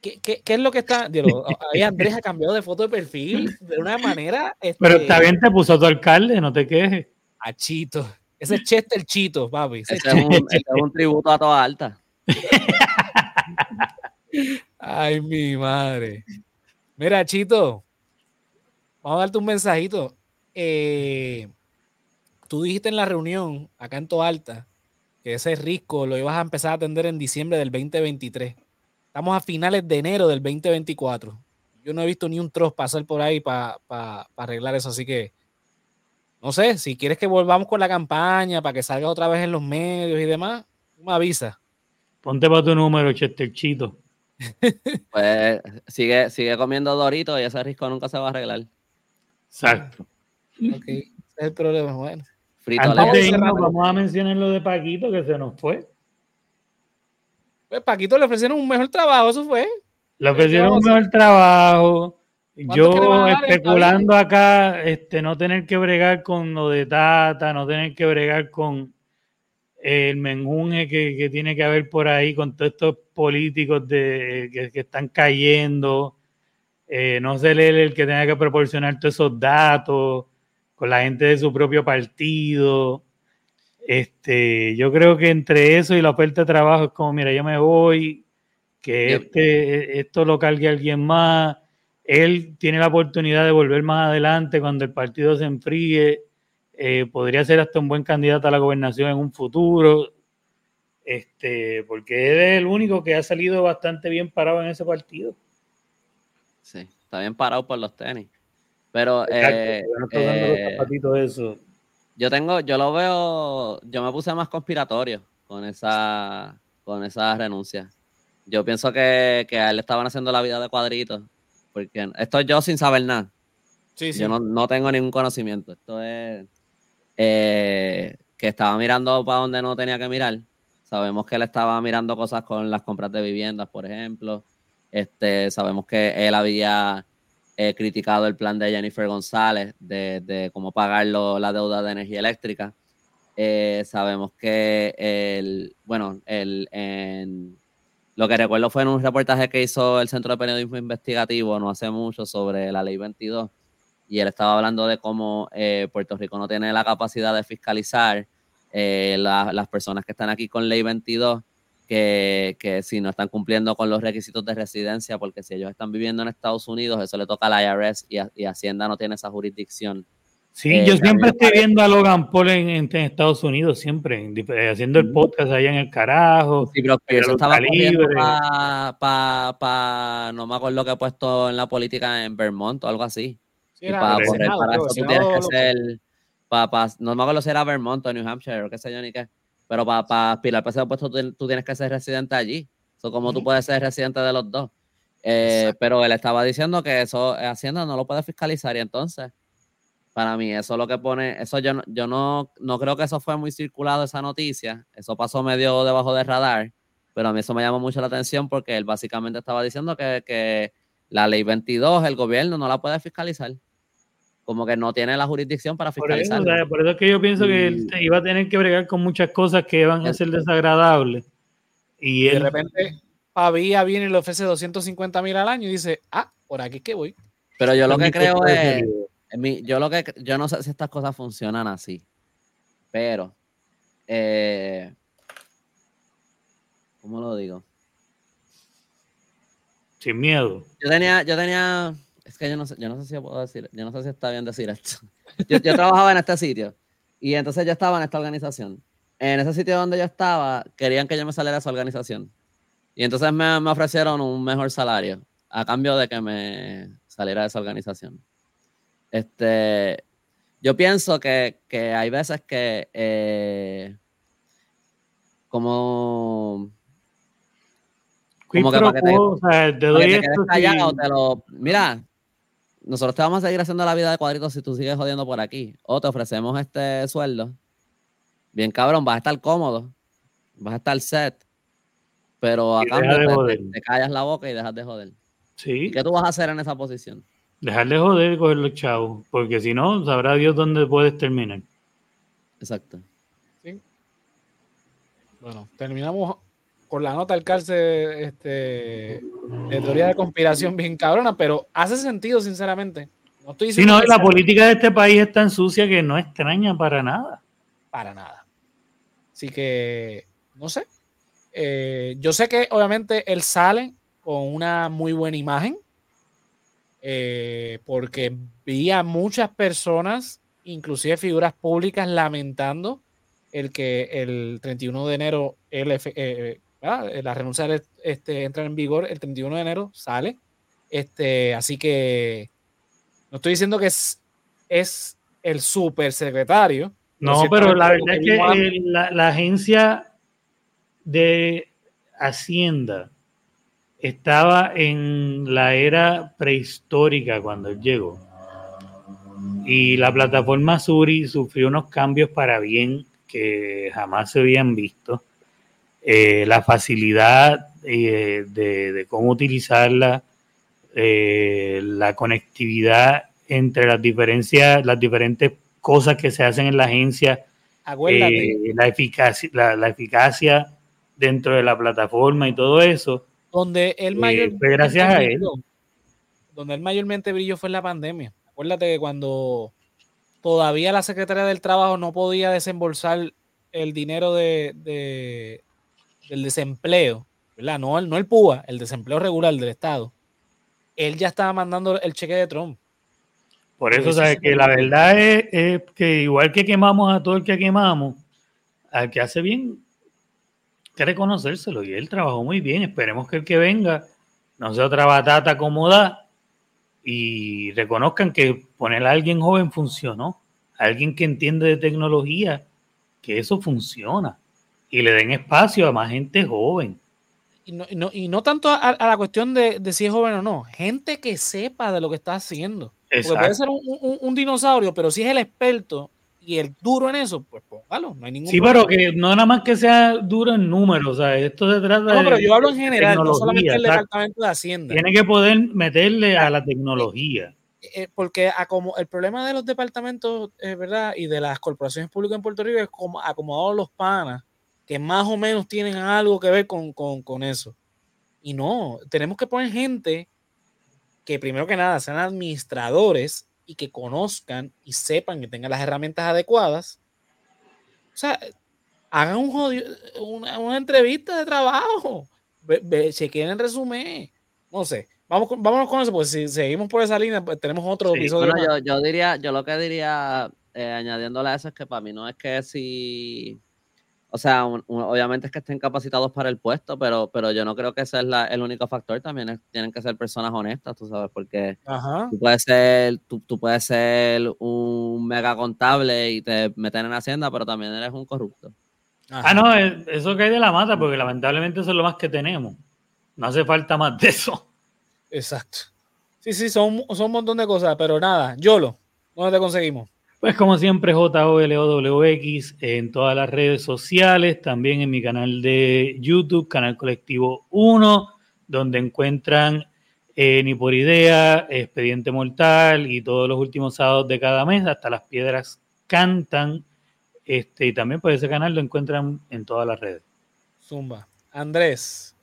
¿Qué, qué, qué es lo que está? Digo, ahí Andrés ha cambiado de foto de perfil de una manera. Pero este, está bien, te puso tu alcalde, no te quejes. A Chito. Ese es Chester Chito, papi. Ese Ese es un, ese es un tributo a toda alta. Ay, mi madre. Mira, Chito, vamos a darte un mensajito. Eh, tú dijiste en la reunión, acá en Toalta, que ese risco lo ibas a empezar a atender en diciembre del 2023. Estamos a finales de enero del 2024. Yo no he visto ni un troz pasar por ahí para arreglar eso, así que no sé, si quieres que volvamos con la campaña para que salga otra vez en los medios y demás, tú me avisas. Ponte para tu número, Chesterchito. Pues sigue, sigue comiendo Doritos y ese risco nunca se va a arreglar. Exacto. Ok, ese es el problema. Bueno, Frito Antes de irnos, vamos a mencionar lo de Paquito que se nos fue. pues Paquito le ofrecieron un mejor trabajo, eso fue. Le ofrecieron un mejor trabajo. ¿Cuánto que le van Yo especulando acá, este, no tener que bregar con lo de Tata, no tener que bregar con el menjunje que, que tiene que haber por ahí, con todos estos políticos de, que, que están cayendo. Eh, no ser él el que tenga que proporcionar todos esos datos con la gente de su propio partido. Este, yo creo que entre eso y la oferta de trabajo es como, mira, yo me voy, que este, esto lo cargue alguien más. Él tiene la oportunidad de volver más adelante cuando el partido se enfríe. Eh, podría ser hasta un buen candidato a la gobernación en un futuro. Este, porque él es el único que ha salido bastante bien parado en ese partido. Sí, está bien parado por los tenis. Pero Exacto, eh, eh, yo tengo, yo lo veo, yo me puse más conspiratorio con esa, con esa renuncia. Yo pienso que, que a él le estaban haciendo la vida de cuadritos. Porque esto yo sin saber nada. Sí, Yo no, no tengo ningún conocimiento. Esto es eh, que estaba mirando para donde no tenía que mirar. Sabemos que él estaba mirando cosas con las compras de viviendas, por ejemplo. Este, sabemos que él había eh, criticado el plan de Jennifer González de, cómo pagar la deuda de energía eléctrica. Eh, sabemos que el, bueno, el, en, lo que recuerdo fue en un reportaje que hizo el Centro de Periodismo Investigativo no hace mucho sobre la ley 22 y él estaba hablando de cómo eh, Puerto Rico no tiene la capacidad de fiscalizar eh, la- las personas que están aquí con ley 22, que, que si no están cumpliendo con los requisitos de residencia, porque si ellos están viviendo en Estados Unidos, eso le toca a la IRS y, y Hacienda no tiene esa jurisdicción. Sí, Eh, yo siempre estoy parece- viendo a Logan Paul en, en- en Estados Unidos, siempre, eh, haciendo el podcast allá en el carajo. Sí, pero Pero eso estaba para, pa, pa- no me acuerdo que he puesto en la política en Vermont o algo así. Sí, Y para correr Senado, para eso tú tienes que ser, pa- pa- no me acuerdo si era Vermont o New Hampshire o qué sé yo ni qué, pero para aspirar para ese puesto tú, tú tienes que ser residente allí. So, como tú puedes ser residente de los dos. Eh, pero él estaba diciendo que eso eh, Hacienda no lo puede fiscalizar y entonces, para mí, eso es lo que pone, eso yo, no- yo no, no creo que eso fue muy circulado, esa noticia, eso pasó medio debajo del radar, pero a mí eso me llamó mucho la atención porque él básicamente estaba diciendo que, que la ley 22, el gobierno no la puede fiscalizar, como que no tiene la jurisdicción para Por eso, fiscalizar. o sea, por eso es que yo pienso que él iba a tener que bregar con muchas cosas que van a ser desagradables. Y de repente, Pavía viene y le ofrece 250 mil al año y dice, ah, por aquí es que voy. Pero yo lo que creo es, mi- yo lo que yo no sé si estas cosas funcionan así, pero eh, ¿cómo lo digo? sin miedo. Yo tenía, yo tenía, es que yo no sé, yo no sé si puedo decir, yo no sé si está bien decir esto. Yo, yo trabajaba en este sitio y entonces yo estaba en esta organización. En ese sitio donde yo estaba, querían que yo me saliera de esa organización. Y entonces me, me ofrecieron un mejor salario a cambio de que me saliera de esa organización. Este, yo pienso que, que hay veces que eh, como Como que para que te- o sea, te doy que te esto callado, te lo- Mira, nosotros te vamos a seguir haciendo la vida de cuadritos si tú sigues jodiendo por aquí. O te ofrecemos este sueldo. Bien cabrón, vas a estar cómodo. Vas a estar set. Pero a Y deja cambio de te- joder. te, te callas la boca y dejas de joder. Sí, ¿Y qué tú vas a hacer en esa posición? dejar de joder y coger los chavos, porque si no, sabrá Dios dónde puedes terminar. Exacto. Bueno, terminamos con la nota al cárcel este, de teoría de conspiración bien cabrona, pero hace sentido, sinceramente. No estoy diciendo sí, no, la política de este país es tan sucia que no extraña para nada. Para nada. Así que, no sé. Eh, yo sé que obviamente él sale con una muy buena imagen, eh, porque vi a muchas personas, inclusive figuras públicas, lamentando el que el 31 de enero él, eh, la renuncia este, entra en vigor el 31 de enero, sale. Este, así que no estoy diciendo que es, es el supersecretario. No, pero la verdad es que la, agencia de Hacienda estaba en la era prehistórica cuando él llegó. Y la plataforma Suri sufrió unos cambios para bien que jamás se habían visto. Eh, la facilidad eh, de, cómo utilizarla, eh, la conectividad entre las diferencias, las diferentes cosas que se hacen en la agencia, la, eficacia, la, eficacia dentro de la plataforma y todo eso. Donde el mayor gracias a él. Donde el mayormente brilló fue en la pandemia. Acuérdate que cuando todavía la Secretaría del Trabajo no podía desembolsar el dinero de, del desempleo, ¿verdad? No, el, no el PUA, el desempleo regular del Estado, él ya estaba mandando el cheque de Trump. Por eso, ¿sabes? Que la verdad es, que igual que quemamos a todo el que quemamos, al que hace bien, que reconocérselo. Y él trabajó muy bien. Esperemos que el que venga no sea otra batata cómoda y reconozcan que poner a alguien joven funcionó. alguien que entiende de tecnología, que eso funciona y le den espacio a más gente joven. Y no, y no, tanto a, la cuestión de, si es joven o no, gente que sepa de lo que está haciendo. Porque puede ser un, dinosaurio, pero si es el experto y el duro en eso, pues póngalo, no hay ningún Sí, pero que no nada más que sea duro en números, o sea, esto se trata No, pero yo hablo en general, no solamente el departamento de Hacienda. Tiene que poder meterle a la tecnología. Eh, porque como el problema de los departamentos, es verdad, y de las corporaciones públicas en Puerto Rico es como acomodados los panas que más o menos tienen algo que ver con, eso. Y no, tenemos que poner gente que primero que nada sean administradores y que conozcan y sepan que tengan las herramientas adecuadas. O sea, hagan un una, entrevista de trabajo. se quieren el resumen. No sé. Vamos, vámonos con eso, pues si seguimos por esa línea, pues tenemos otro episodio. yo, diría, yo lo que diría, eh, añadiéndole a eso, es que para mí no es que si o sea, obviamente es que estén capacitados para el puesto, pero, pero yo no creo que ese es el único factor. También tienen que ser personas honestas, tú sabes, porque tú puedes ser, tú, puedes ser un mega contable y te meten en Hacienda, pero también eres un corrupto. Ah, no, eso cae de la mata, porque lamentablemente eso es lo más que tenemos. No hace falta más de eso. Exacto. Sí, sí, son, son un montón de cosas, pero nada, Yolo, ¿dónde te conseguimos? Pues como siempre, JOLOWX en todas las redes sociales, también en mi canal de YouTube, Canal Colectivo 1, donde encuentran eh, Ni por Idea, Expediente Mortal y todos los últimos sábados de cada mes, hasta las piedras cantan. Este, y también por ese canal lo encuentran en todas las redes. Zumba. Andrés.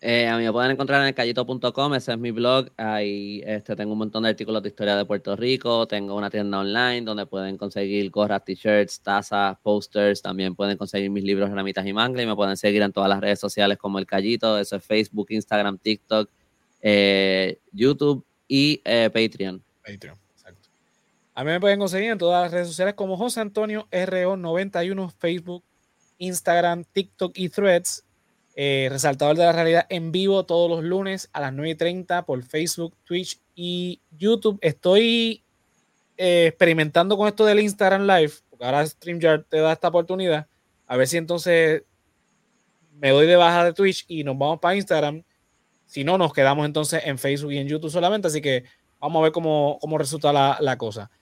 Eh, a mí me pueden encontrar en callito.com, ese es mi blog. Ahí este, tengo un montón de artículos de historia de Puerto Rico. Tengo una tienda online donde pueden conseguir gorras, t-shirts, tazas, posters. También pueden conseguir mis libros, ramitas y manga. Y me pueden seguir en todas las redes sociales como El Callito. Eso es Facebook, Instagram, TikTok, eh, YouTube y eh, Patreon. Patreon, exacto. A mí me pueden conseguir en todas las redes sociales como José Antonio RO91, Facebook, Instagram, TikTok y Threads. Eh, resaltador de la realidad en vivo todos los lunes a las 9.30 por Facebook, Twitch y YouTube. Estoy eh, experimentando con esto del Instagram Live, porque ahora StreamYard te da esta oportunidad. A ver si entonces me doy de baja de Twitch y nos vamos para Instagram. Si no, nos quedamos entonces en Facebook y en YouTube solamente. Así que vamos a ver cómo, cómo resulta la, la cosa.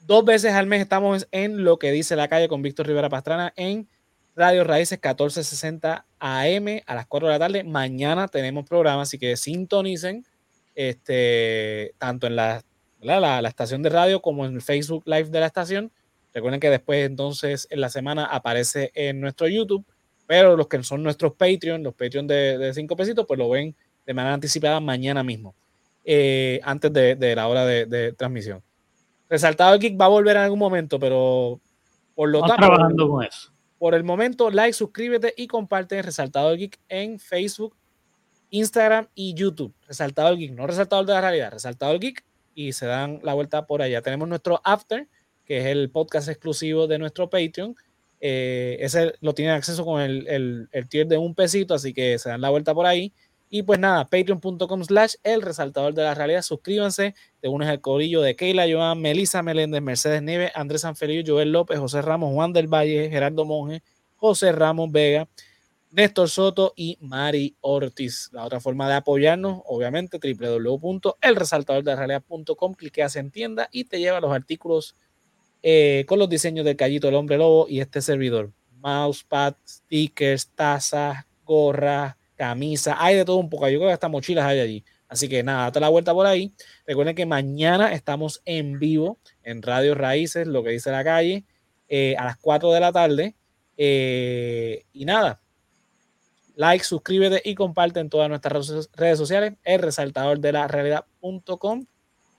Dos veces al mes estamos en lo que dice la calle con Víctor Rivera Pastrana en Radio Raíces 1460 AM a las 4 de la tarde. Mañana tenemos programa, así que sintonicen este, tanto en la, la, la, estación de radio como en el Facebook Live de la estación. Recuerden que después entonces en la semana aparece en nuestro YouTube. Pero los que son nuestros Patreon, los Patreon de, 5 pesitos, pues lo ven de manera anticipada mañana mismo, eh, antes de, la hora de, transmisión. Resaltado el Geek va a volver en algún momento, pero por lo tanto. trabajando con eso. Por el momento, like, suscríbete y comparte Resaltado el Geek en Facebook, Instagram y YouTube. Resaltado el Geek, no Resaltado el de la realidad, Resaltado el Geek y se dan la vuelta por allá. Tenemos nuestro After, que es el podcast exclusivo de nuestro Patreon. Eh, ese lo tienen acceso con el, el, el, tier de un pesito, así que se dan la vuelta por ahí. Y pues nada, patreon.com slash el resaltador de la realidad. Suscríbanse, te unes al corillo de Keila, Joan, Melissa Meléndez, Mercedes Nieves, Andrés Sanfeliu, Joel López, José Ramos, Juan del Valle, Gerardo Monge, José Ramos Vega, Néstor Soto y Mari Ortiz. La otra forma de apoyarnos, obviamente, www.elresaltadordelarrealidad.com, cliqueas en tienda y te lleva los artículos eh, con los diseños del Callito el Hombre Lobo y este servidor. Mousepad, stickers, tazas, gorras, camisa, hay de todo un poco. Yo creo que hasta mochilas hay allí. Así que nada, date la vuelta por ahí. Recuerden que mañana estamos en vivo en Radio Raíces, lo que dice la calle, eh, a las 4 de la tarde. Eh, y nada, like, suscríbete y comparte en todas nuestras redes sociales, el resaltador de la realidad.com.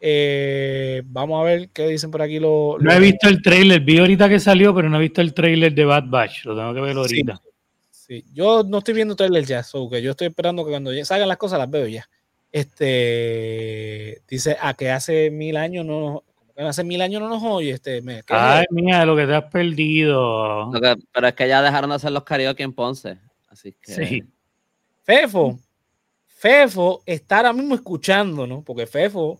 Eh, vamos a ver qué dicen por aquí los. No he visto el trailer, vi ahorita que salió, pero no he visto el trailer de Bad Batch, lo tengo que ver ahorita. Sí, yo no estoy viendo trailer ya, so que yo estoy esperando que cuando salgan las cosas las veo ya. Este dice a que hace mil años no hace mil años no nos oye este mes. Ay, mía, lo que te has perdido. pero es que ya dejaron de hacer los karaoke en Ponce. Así que. Sí. Fefo, Fefo está ahora mismo escuchando, ¿no? Porque Fefo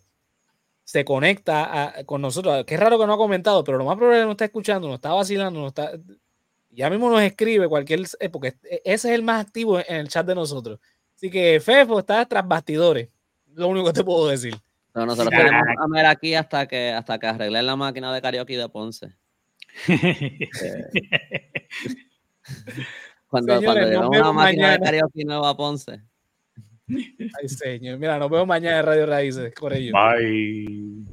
se conecta con nosotros. Qué raro que no ha comentado, pero lo más probable es que no está escuchando, nos está vacilando, nos está. Ya mismo nos escribe cualquier. Eh, porque e, ese es el más activo en el chat de nosotros. Así que Fefo está tras bastidores. Lo único que te puedo decir. Pero nosotros tenemos a ver aquí hasta que, hasta que arreglen la máquina de karaoke de Ponce. Cuando, Señores, cuando una máquina de karaoke nueva a Ponce. Ay, señor. Mira, nos vemos mañana en Radio Raíces. Por ello. Bye.